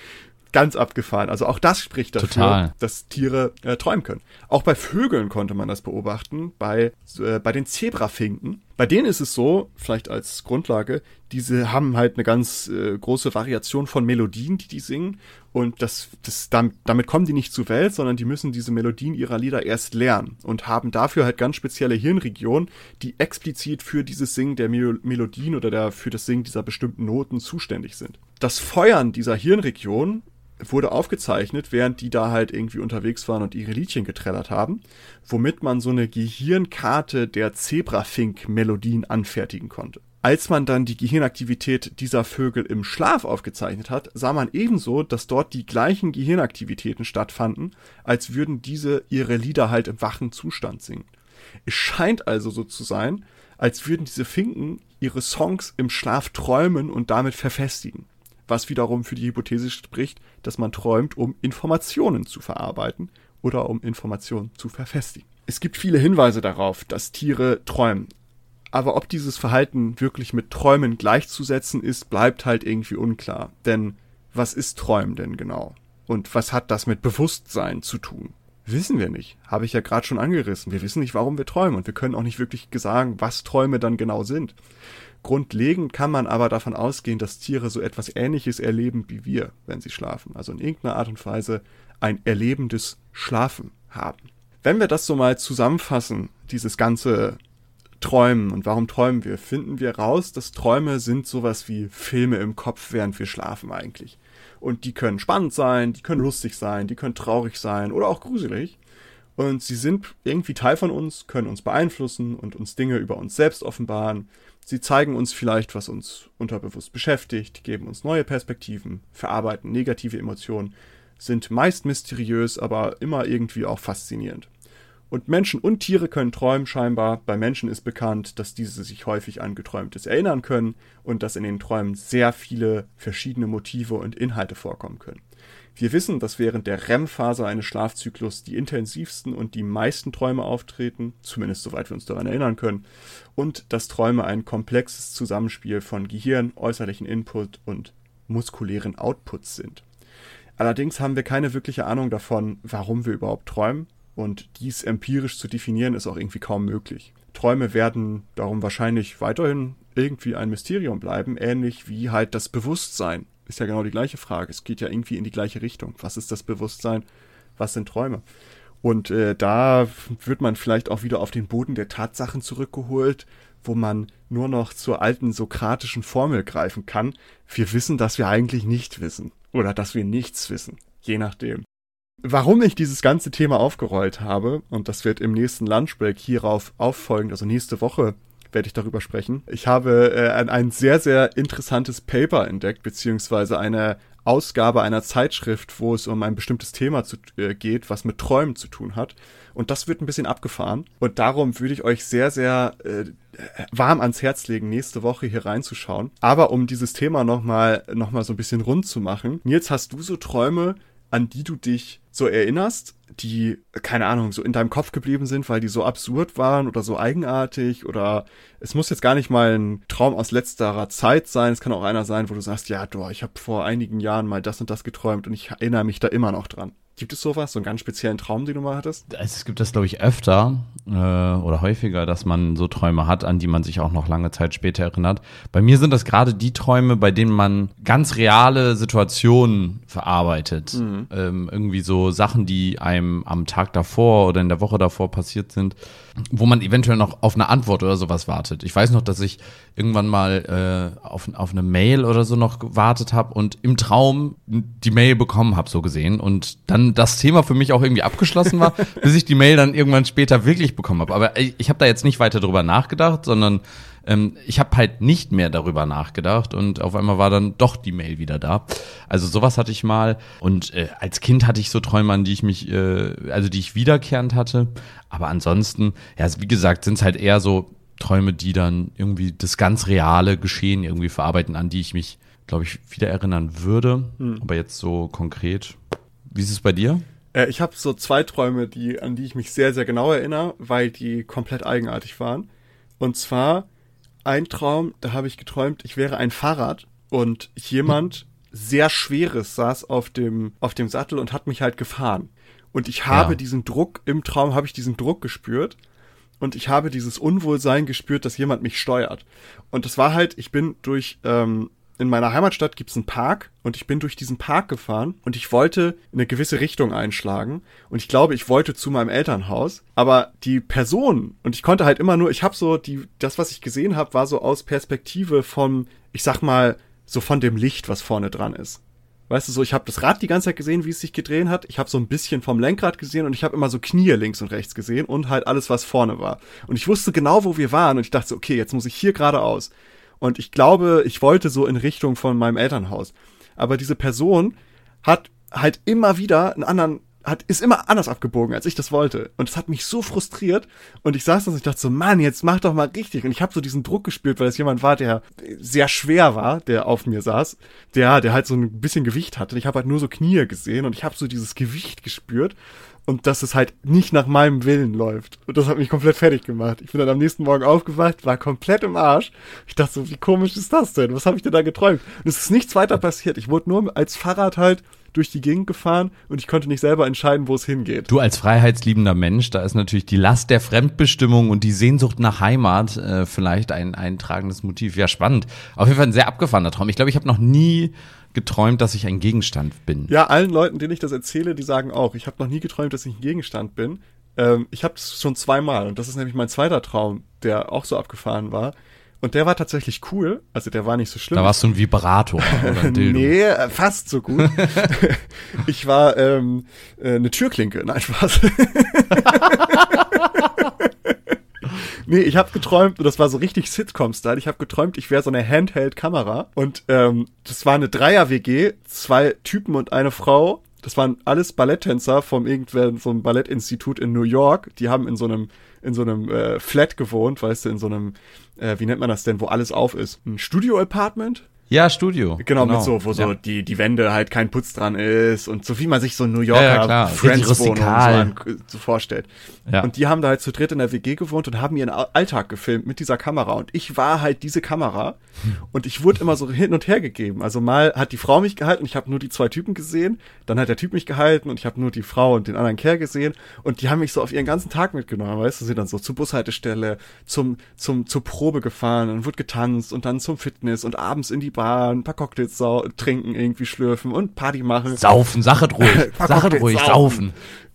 ganz abgefahren. Also auch das spricht dafür, Total. dass Tiere äh, träumen können. Auch bei Vögeln konnte man das beobachten, bei, äh, bei den Zebrafinken. Bei denen ist es so, vielleicht als Grundlage, diese haben halt eine ganz äh, große Variation von Melodien, die die singen. Und das, das, damit, damit kommen die nicht zur Welt, sondern die müssen diese Melodien ihrer Lieder erst lernen und haben dafür halt ganz spezielle Hirnregionen, die explizit für dieses Singen der Melodien oder der, für das Singen dieser bestimmten Noten zuständig sind. Das Feuern dieser Hirnregion wurde aufgezeichnet, während die da halt irgendwie unterwegs waren und ihre Liedchen getrellert haben, womit man so eine Gehirnkarte der Zebrafink-Melodien anfertigen konnte. Als man dann die Gehirnaktivität dieser Vögel im Schlaf aufgezeichnet hat, sah man ebenso, dass dort die gleichen Gehirnaktivitäten stattfanden, als würden diese ihre Lieder halt im wachen Zustand singen. Es scheint also so zu sein, als würden diese Finken ihre Songs im Schlaf träumen und damit verfestigen was wiederum für die Hypothese spricht, dass man träumt, um Informationen zu verarbeiten oder um Informationen zu verfestigen. Es gibt viele Hinweise darauf, dass Tiere träumen. Aber ob dieses Verhalten wirklich mit Träumen gleichzusetzen ist, bleibt halt irgendwie unklar. Denn was ist Träumen denn genau? Und was hat das mit Bewusstsein zu tun? Wissen wir nicht. Habe ich ja gerade schon angerissen. Wir wissen nicht, warum wir träumen und wir können auch nicht wirklich sagen, was Träume dann genau sind. Grundlegend kann man aber davon ausgehen, dass Tiere so etwas Ähnliches erleben wie wir, wenn sie schlafen. Also in irgendeiner Art und Weise ein erlebendes Schlafen haben. Wenn wir das so mal zusammenfassen, dieses ganze Träumen und warum träumen wir, finden wir raus, dass Träume sind sowas wie Filme im Kopf, während wir schlafen eigentlich. Und die können spannend sein, die können lustig sein, die können traurig sein oder auch gruselig. Und sie sind irgendwie Teil von uns, können uns beeinflussen und uns Dinge über uns selbst offenbaren, Sie zeigen uns vielleicht, was uns unterbewusst beschäftigt, geben uns neue Perspektiven, verarbeiten negative Emotionen, sind meist mysteriös, aber immer irgendwie auch faszinierend. Und Menschen und Tiere können träumen scheinbar. Bei Menschen ist bekannt, dass diese sich häufig an Geträumtes erinnern können und dass in den Träumen sehr viele verschiedene Motive und Inhalte vorkommen können. Wir wissen, dass während der REM-Phase eines Schlafzyklus die intensivsten und die meisten Träume auftreten, zumindest soweit wir uns daran erinnern können, und dass Träume ein komplexes Zusammenspiel von Gehirn, äußerlichen Input und muskulären Outputs sind. Allerdings haben wir keine wirkliche Ahnung davon, warum wir überhaupt träumen, und dies empirisch zu definieren ist auch irgendwie kaum möglich. Träume werden darum wahrscheinlich weiterhin irgendwie ein Mysterium bleiben, ähnlich wie halt das Bewusstsein ist ja genau die gleiche Frage. Es geht ja irgendwie in die gleiche Richtung. Was ist das Bewusstsein? Was sind Träume? Und äh, da wird man vielleicht auch wieder auf den Boden der Tatsachen zurückgeholt, wo man nur noch zur alten sokratischen Formel greifen kann. Wir wissen, dass wir eigentlich nicht wissen. Oder dass wir nichts wissen. Je nachdem. Warum ich dieses ganze Thema aufgerollt habe, und das wird im nächsten Lunchbreak hierauf auffolgend, also nächste Woche, werde ich darüber sprechen. Ich habe äh, ein, ein sehr, sehr interessantes Paper entdeckt, beziehungsweise eine Ausgabe einer Zeitschrift, wo es um ein bestimmtes Thema zu, äh, geht, was mit Träumen zu tun hat. Und das wird ein bisschen abgefahren. Und darum würde ich euch sehr, sehr äh, warm ans Herz legen, nächste Woche hier reinzuschauen. Aber um dieses Thema nochmal noch mal so ein bisschen rund zu machen. Nils, hast du so Träume, an die du dich so erinnerst, die, keine Ahnung, so in deinem Kopf geblieben sind, weil die so absurd waren oder so eigenartig oder es muss jetzt gar nicht mal ein Traum aus letzterer Zeit sein, es kann auch einer sein, wo du sagst, ja, du, ich habe vor einigen Jahren mal das und das geträumt und ich erinnere mich da immer noch dran. Gibt es sowas, so einen ganz speziellen Traum, den du mal hattest? Es gibt das, glaube ich, öfter äh, oder häufiger, dass man so Träume hat, an die man sich auch noch lange Zeit später erinnert. Bei mir sind das gerade die Träume, bei denen man ganz reale Situationen verarbeitet. Mhm. Ähm, irgendwie so Sachen, die einem am Tag davor oder in der Woche davor passiert sind, wo man eventuell noch auf eine Antwort oder sowas wartet. Ich weiß noch, dass ich irgendwann mal äh, auf, auf eine Mail oder so noch gewartet habe und im Traum die Mail bekommen habe, so gesehen. Und dann das Thema für mich auch irgendwie abgeschlossen war, bis ich die Mail dann irgendwann später wirklich bekommen habe. Aber ich, ich habe da jetzt nicht weiter drüber nachgedacht, sondern ähm, ich habe halt nicht mehr darüber nachgedacht und auf einmal war dann doch die Mail wieder da. Also sowas hatte ich mal und äh, als Kind hatte ich so Träume, an die ich mich, äh, also die ich wiederkehrend hatte. Aber ansonsten, ja, wie gesagt, sind es halt eher so Träume, die dann irgendwie das ganz reale Geschehen irgendwie verarbeiten, an die ich mich, glaube ich, wieder erinnern würde. Hm. Aber jetzt so konkret. Wie ist es bei dir? Äh, ich habe so zwei Träume, die, an die ich mich sehr, sehr genau erinnere, weil die komplett eigenartig waren. Und zwar ein Traum, da habe ich geträumt, ich wäre ein Fahrrad und jemand sehr schweres saß auf dem, auf dem Sattel und hat mich halt gefahren. Und ich habe ja. diesen Druck, im Traum habe ich diesen Druck gespürt und ich habe dieses Unwohlsein gespürt, dass jemand mich steuert. Und das war halt, ich bin durch, ähm, in meiner Heimatstadt gibt's einen Park und ich bin durch diesen Park gefahren und ich wollte eine gewisse Richtung einschlagen und ich glaube, ich wollte zu meinem Elternhaus, aber die Person und ich konnte halt immer nur, ich habe so die das was ich gesehen habe, war so aus Perspektive von ich sag mal so von dem Licht, was vorne dran ist. Weißt du, so ich habe das Rad die ganze Zeit gesehen, wie es sich gedreht hat. Ich habe so ein bisschen vom Lenkrad gesehen und ich habe immer so Knie links und rechts gesehen und halt alles, was vorne war. Und ich wusste genau, wo wir waren und ich dachte, so, okay, jetzt muss ich hier geradeaus. Und ich glaube, ich wollte so in Richtung von meinem Elternhaus. Aber diese Person hat halt immer wieder einen anderen hat, ist immer anders abgebogen, als ich das wollte. Und es hat mich so frustriert. Und ich saß da und ich dachte so, Mann, jetzt mach doch mal richtig. Und ich habe so diesen Druck gespürt, weil es jemand war, der sehr schwer war, der auf mir saß. Der, der halt so ein bisschen Gewicht hatte. Ich habe halt nur so Knie gesehen und ich habe so dieses Gewicht gespürt. Und dass es halt nicht nach meinem Willen läuft. Und das hat mich komplett fertig gemacht. Ich bin dann am nächsten Morgen aufgewacht, war komplett im Arsch. Ich dachte so, wie komisch ist das denn? Was habe ich denn da geträumt? Und es ist nichts weiter passiert. Ich wurde nur als Fahrrad halt durch die Gegend gefahren und ich konnte nicht selber entscheiden, wo es hingeht. Du als freiheitsliebender Mensch, da ist natürlich die Last der Fremdbestimmung und die Sehnsucht nach Heimat äh, vielleicht ein eintragendes Motiv. Ja, spannend. Auf jeden Fall ein sehr abgefahrener Traum. Ich glaube, ich habe noch nie geträumt, dass ich ein Gegenstand bin. Ja, allen Leuten, denen ich das erzähle, die sagen auch, ich habe noch nie geträumt, dass ich ein Gegenstand bin. Ähm, ich habe es schon zweimal und das ist nämlich mein zweiter Traum, der auch so abgefahren war. Und der war tatsächlich cool. Also der war nicht so schlimm. Da warst du ein Vibrator oder ein Dildo. nee, äh, fast so gut. ich war ähm, äh, eine Türklinke. Nein, Spaß. nee, ich habe geträumt, und das war so richtig Sitcom-Style, ich habe geträumt, ich wäre so eine Handheld-Kamera. Und ähm, das war eine Dreier-WG, zwei Typen und eine Frau. Das waren alles Balletttänzer vom irgendwer, so einem Ballettinstitut in New York. Die haben in so einem in so einem äh, Flat gewohnt, weißt du, in so einem, äh, wie nennt man das denn, wo alles auf ist? Ein Studio-Apartment? Ja, Studio. Genau, genau. mit so, wo so die, die Wände halt kein Putz dran ist und so wie man sich so New Yorker ja, ja, Friends-Wohnung so, so vorstellt. Ja. Und die haben da halt zu dritt in der WG gewohnt und haben ihren Alltag gefilmt mit dieser Kamera. Und ich war halt diese Kamera und ich wurde immer so hin und her gegeben. Also mal hat die Frau mich gehalten, ich habe nur die zwei Typen gesehen, dann hat der Typ mich gehalten und ich habe nur die Frau und den anderen Kerl gesehen und die haben mich so auf ihren ganzen Tag mitgenommen, weißt du, sind dann so zur Bushaltestelle, zum, zum, zur Probe gefahren und wurde getanzt und dann zum Fitness und abends in die Bar ein paar Cocktails trinken, irgendwie schlürfen und Party machen. Saufen, sachet ruhig, sachet ruhig, saufen. saufen.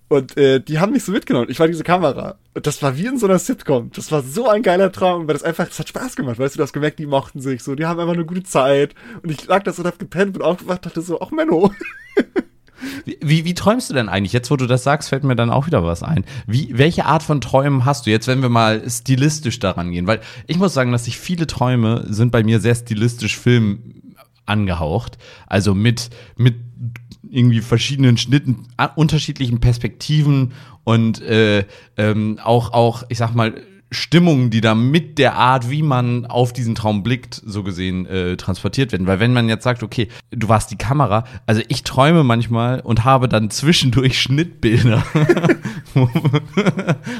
Und äh, die haben mich so mitgenommen. Ich war diese Kamera. Und das war wie in so einer Sitcom. Das war so ein geiler Traum, weil das einfach, das hat Spaß gemacht. Weißt du, du hast gemerkt, die mochten sich so. Die haben einfach eine gute Zeit. Und ich lag da so und hab gepennt und aufgewacht, dachte so, ach Menno. Wie, wie, träumst du denn eigentlich? Jetzt, wo du das sagst, fällt mir dann auch wieder was ein. Wie, welche Art von Träumen hast du? Jetzt, wenn wir mal stilistisch daran gehen, weil ich muss sagen, dass sich viele Träume sind bei mir sehr stilistisch Film angehaucht. Also mit, mit irgendwie verschiedenen Schnitten, unterschiedlichen Perspektiven und äh, ähm, auch, auch, ich sag mal, Stimmungen, die da mit der Art, wie man auf diesen Traum blickt, so gesehen äh, transportiert werden. Weil wenn man jetzt sagt, okay, du warst die Kamera, also ich träume manchmal und habe dann zwischendurch Schnittbilder, wo,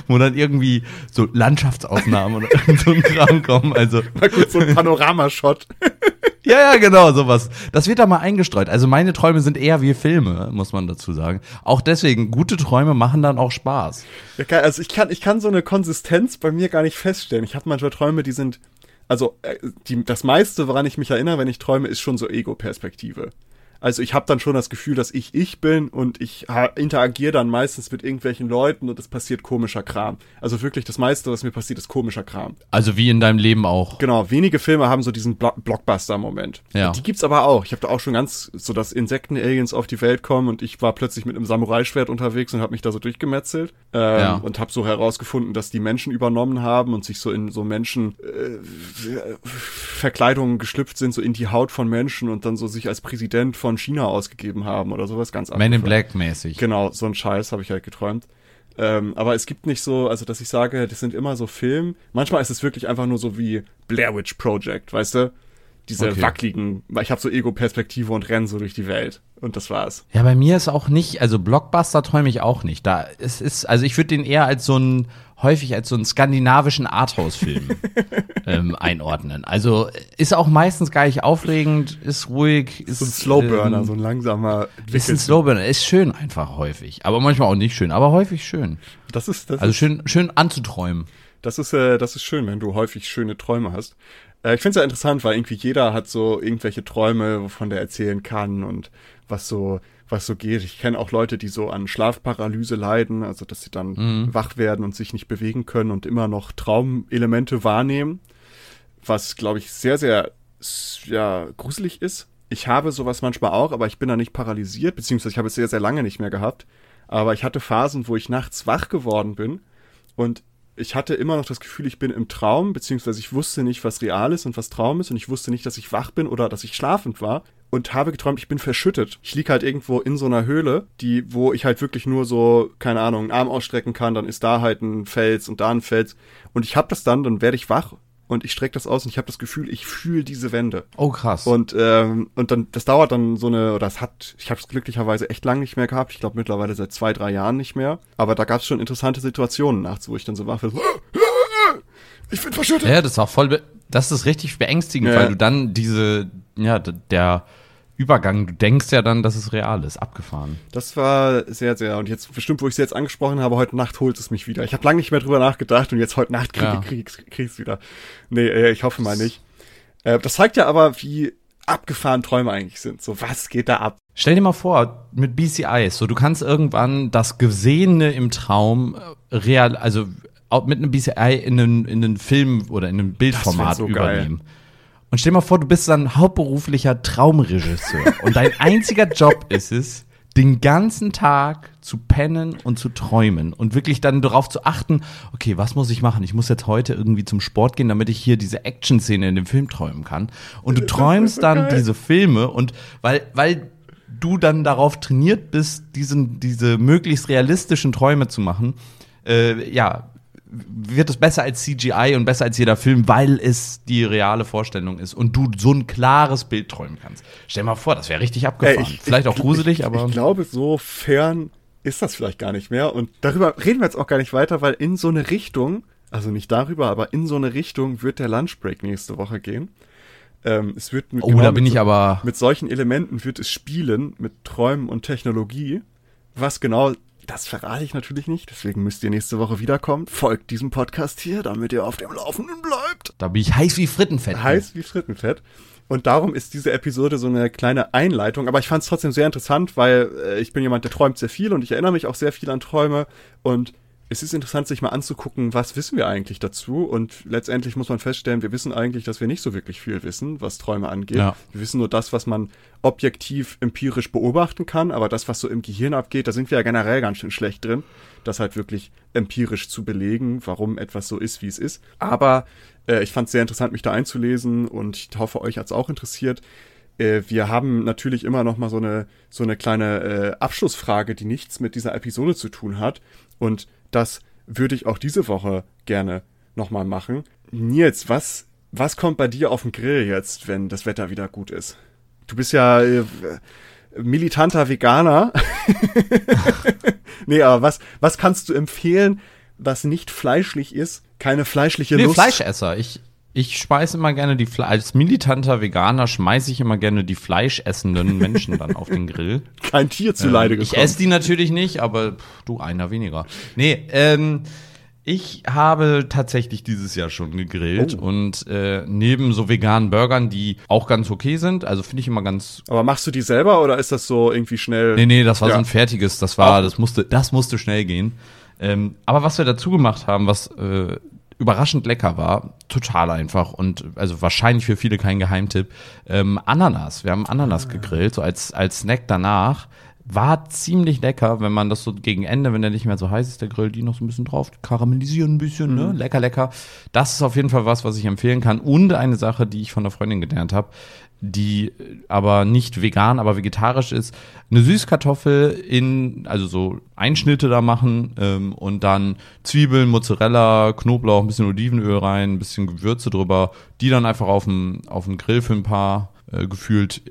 wo, dann irgendwie so Landschaftsaufnahmen oder so ein Kram kommen. Also mal kurz so ein Panoramashot. Ja, ja, genau, sowas. Das wird da mal eingestreut. Also meine Träume sind eher wie Filme, muss man dazu sagen. Auch deswegen, gute Träume machen dann auch Spaß. Ja, also ich kann, ich kann so eine Konsistenz bei mir gar nicht feststellen. Ich habe manchmal Träume, die sind, also äh, die, das meiste, woran ich mich erinnere, wenn ich träume, ist schon so Ego-Perspektive. Also ich habe dann schon das Gefühl, dass ich ich bin und ich interagiere dann meistens mit irgendwelchen Leuten und es passiert komischer Kram. Also wirklich das meiste, was mir passiert, ist komischer Kram. Also wie in deinem Leben auch. Genau, wenige Filme haben so diesen Blo Blockbuster-Moment. Ja. Die gibt's aber auch. Ich habe da auch schon ganz so, dass Insekten-Aliens auf die Welt kommen und ich war plötzlich mit einem Samurai-Schwert unterwegs und habe mich da so durchgemetzelt ähm, ja. und habe so herausgefunden, dass die Menschen übernommen haben und sich so in so Menschen äh, Verkleidungen geschlüpft sind, so in die Haut von Menschen und dann so sich als Präsident von China ausgegeben haben oder sowas ganz Man in Black mäßig. Genau, so ein Scheiß habe ich halt geträumt. Ähm, aber es gibt nicht so, also dass ich sage, das sind immer so Filme. Manchmal ist es wirklich einfach nur so wie Blair Witch Project, weißt du? Diese okay. wackeligen, weil ich habe so Ego-Perspektive und renne so durch die Welt. Und das war's. Ja, bei mir ist auch nicht, also Blockbuster träume ich auch nicht. Da es ist, also ich würde den eher als so ein, häufig als so einen skandinavischen Arthouse-Film ähm, einordnen. Also ist auch meistens gar nicht aufregend, ist ruhig. Ist, so ein Slowburner, ähm, so ein langsamer. Ist ein Slowburner, ist schön einfach häufig. Aber manchmal auch nicht schön, aber häufig schön. Das ist, das Also schön, schön anzuträumen. Das ist, äh, das ist schön, wenn du häufig schöne Träume hast. Äh, ich finde es ja interessant, weil irgendwie jeder hat so irgendwelche Träume, wovon der erzählen kann und was so was so geht. Ich kenne auch Leute, die so an Schlafparalyse leiden, also dass sie dann mhm. wach werden und sich nicht bewegen können und immer noch Traumelemente wahrnehmen, was glaube ich sehr sehr ja gruselig ist. Ich habe sowas manchmal auch, aber ich bin da nicht paralysiert, beziehungsweise ich habe es sehr sehr lange nicht mehr gehabt. Aber ich hatte Phasen, wo ich nachts wach geworden bin und ich hatte immer noch das Gefühl, ich bin im Traum, beziehungsweise ich wusste nicht, was real ist und was Traum ist und ich wusste nicht, dass ich wach bin oder dass ich schlafend war und habe geträumt, ich bin verschüttet. Ich lieg halt irgendwo in so einer Höhle, die, wo ich halt wirklich nur so, keine Ahnung, einen Arm ausstrecken kann, dann ist da halt ein Fels und da ein Fels und ich habe das dann, dann werde ich wach und ich strecke das aus und ich habe das Gefühl, ich fühle diese Wände. Oh krass. Und ähm, und dann das dauert dann so eine oder das hat ich habe es glücklicherweise echt lange nicht mehr gehabt. Ich glaube mittlerweile seit zwei drei Jahren nicht mehr. Aber da gab es schon interessante Situationen nachts, wo ich dann so wach bin. Ich bin verschüttet. Ja, das ist auch voll. Das ist richtig beängstigend, ja. weil du dann diese ja der Übergang, du denkst ja dann, dass es real ist, abgefahren. Das war sehr, sehr, und jetzt bestimmt, wo ich es jetzt angesprochen habe, heute Nacht holt es mich wieder. Ich habe lange nicht mehr drüber nachgedacht und jetzt heute Nacht krieg, ja. krieg, krieg, krieg ich's wieder. Nee, äh, ich hoffe mal nicht. Äh, das zeigt ja aber, wie abgefahren Träume eigentlich sind. So, was geht da ab? Stell dir mal vor, mit BCIs, so du kannst irgendwann das Gesehene im Traum äh, real, also mit einem BCI in einen, in einen Film oder in ein Bildformat so übernehmen. Geil. Und stell dir mal vor, du bist dann hauptberuflicher Traumregisseur und dein einziger Job ist es, den ganzen Tag zu pennen und zu träumen und wirklich dann darauf zu achten, okay, was muss ich machen? Ich muss jetzt heute irgendwie zum Sport gehen, damit ich hier diese Action-Szene in dem Film träumen kann. Und du träumst dann diese Filme und weil, weil du dann darauf trainiert bist, diesen, diese möglichst realistischen Träume zu machen, äh, ja, wird es besser als CGI und besser als jeder Film, weil es die reale Vorstellung ist und du so ein klares Bild träumen kannst. Stell dir mal vor, das wäre richtig abgefahren. Ey, ich, vielleicht ich, auch gruselig, ich, aber. Ich glaube, so fern ist das vielleicht gar nicht mehr. Und darüber reden wir jetzt auch gar nicht weiter, weil in so eine Richtung, also nicht darüber, aber in so eine Richtung wird der Lunchbreak nächste Woche gehen. Ähm, es wird mit, oh, genau da bin ich so, aber mit solchen Elementen wird es spielen mit Träumen und Technologie. Was genau das verrate ich natürlich nicht, deswegen müsst ihr nächste Woche wiederkommen. Folgt diesem Podcast hier, damit ihr auf dem Laufenden bleibt. Da bin ich heiß wie Frittenfett. Heiß wie Frittenfett. Und darum ist diese Episode so eine kleine Einleitung. Aber ich fand es trotzdem sehr interessant, weil äh, ich bin jemand, der träumt sehr viel und ich erinnere mich auch sehr viel an Träume. Und es ist interessant, sich mal anzugucken, was wissen wir eigentlich dazu. Und letztendlich muss man feststellen, wir wissen eigentlich, dass wir nicht so wirklich viel wissen, was Träume angeht. Ja. Wir wissen nur das, was man objektiv empirisch beobachten kann. Aber das, was so im Gehirn abgeht, da sind wir ja generell ganz schön schlecht drin, das halt wirklich empirisch zu belegen, warum etwas so ist, wie es ist. Aber äh, ich fand es sehr interessant, mich da einzulesen und ich hoffe, euch hat es auch interessiert. Äh, wir haben natürlich immer noch mal so eine so eine kleine äh, Abschlussfrage, die nichts mit dieser Episode zu tun hat und das würde ich auch diese Woche gerne noch mal machen. Nils, was was kommt bei dir auf den Grill jetzt, wenn das Wetter wieder gut ist? Du bist ja äh, militanter Veganer. nee, aber was was kannst du empfehlen, was nicht fleischlich ist, keine fleischliche Nee, Lust? Fleischesser. Ich, ich schmeiße immer gerne die Fle als militanter Veganer schmeiße ich immer gerne die fleischessenden Menschen dann auf den Grill. Kein Tier zu Leide Ähm, Ich esse die natürlich nicht, aber pff, du einer weniger. Nee, ähm, ich habe tatsächlich dieses Jahr schon gegrillt Oh. und äh, neben so veganen Burgern, die auch ganz okay sind, also finde ich immer ganz Aber machst du die selber oder ist das so irgendwie schnell? Nee, nee, das war Ja. so ein fertiges, das war, Auch das musste, das musste schnell gehen. Ähm, aber was wir dazu gemacht haben, was äh, überraschend lecker war, total einfach und also wahrscheinlich für viele kein Geheimtipp, ähm, Ananas. Wir haben Ananas Ah. gegrillt, so als, als Snack danach. War ziemlich lecker, wenn man das so gegen Ende, wenn der nicht mehr so heiß ist, der Grill, die noch so ein bisschen drauf, karamellisieren ein bisschen, ne? Mhm. Lecker, lecker. Das ist auf jeden Fall was, was ich empfehlen kann. Und eine Sache, die ich von der Freundin gelernt habe, die aber nicht vegan, aber vegetarisch ist, eine Süßkartoffel in, also so Einschnitte da machen ähm, und dann Zwiebeln, Mozzarella, Knoblauch, ein bisschen Olivenöl rein, ein bisschen Gewürze drüber, die dann einfach auf dem, auf Grill für ein paar äh, gefühlt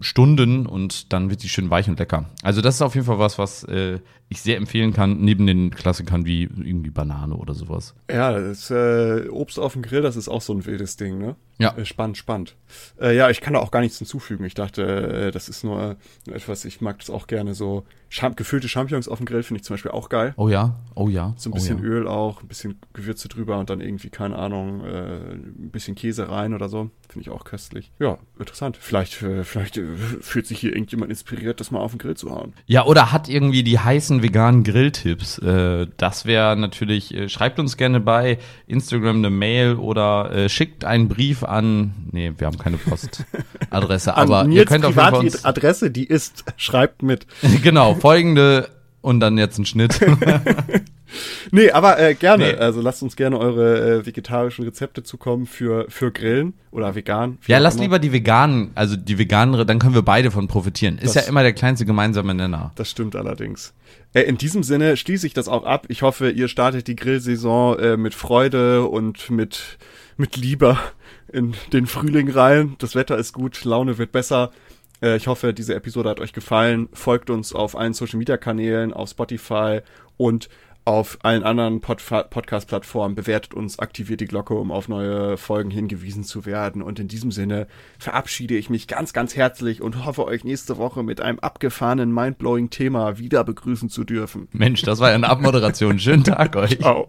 Stunden und dann wird die schön weich und lecker. Also das ist auf jeden Fall was, was äh, ich sehr empfehlen kann, neben den Klassikern wie irgendwie Banane oder sowas. Ja, das äh, Obst auf dem Grill, das ist auch so ein wildes Ding, ne? Ja. Äh, Spannend, spannend. Äh, ja, ich kann da auch gar nichts hinzufügen. Ich dachte, äh, das ist nur etwas, ich mag das auch gerne so. Cham gefüllte Champignons auf dem Grill finde ich zum Beispiel auch geil. Oh ja, oh ja. So ein oh bisschen ja. Öl auch, ein bisschen Gewürze drüber und dann irgendwie, keine Ahnung, äh, ein bisschen Käse rein oder so. Finde ich auch köstlich. Ja, interessant. Vielleicht, äh, vielleicht äh, fühlt sich hier irgendjemand inspiriert, das mal auf den Grill zu hauen. Ja, oder hat irgendwie die heißen veganen Grilltipps. Das wäre natürlich, schreibt uns gerne bei Instagram eine Mail oder schickt einen Brief an, nee, wir haben keine Postadresse, aber ihr könnt auf jeden Fall uns, Privatadresse, die ist, schreibt mit. genau, folgende und dann jetzt ein Schnitt. Nee, aber äh, gerne. Nee. Also lasst uns gerne eure äh, vegetarischen Rezepte zukommen für, für Grillen oder vegan. ja, auch lass immer. lieber die veganen, also die veganere, dann können wir beide von profitieren. Ist Das- ja immer der kleinste gemeinsame Nenner. Das stimmt allerdings. Äh, in diesem Sinne schließe ich das auch ab. Ich hoffe, ihr startet die Grillsaison äh, mit Freude und mit, mit Liebe in den Frühling rein. Das Wetter ist gut, Laune wird besser. Äh, ich hoffe, diese Episode hat euch gefallen. Folgt uns auf allen Social Media Kanälen, auf Spotify und auf allen anderen Pod Podcast-Plattformen. Bewertet uns, aktiviert die Glocke, um auf neue Folgen hingewiesen zu werden. Und in diesem Sinne verabschiede ich mich ganz, ganz herzlich und hoffe, euch nächste Woche mit einem abgefahrenen, mindblowing Thema wieder begrüßen zu dürfen. Mensch, das war ja eine Abmoderation. Schönen Tag euch. Ciao.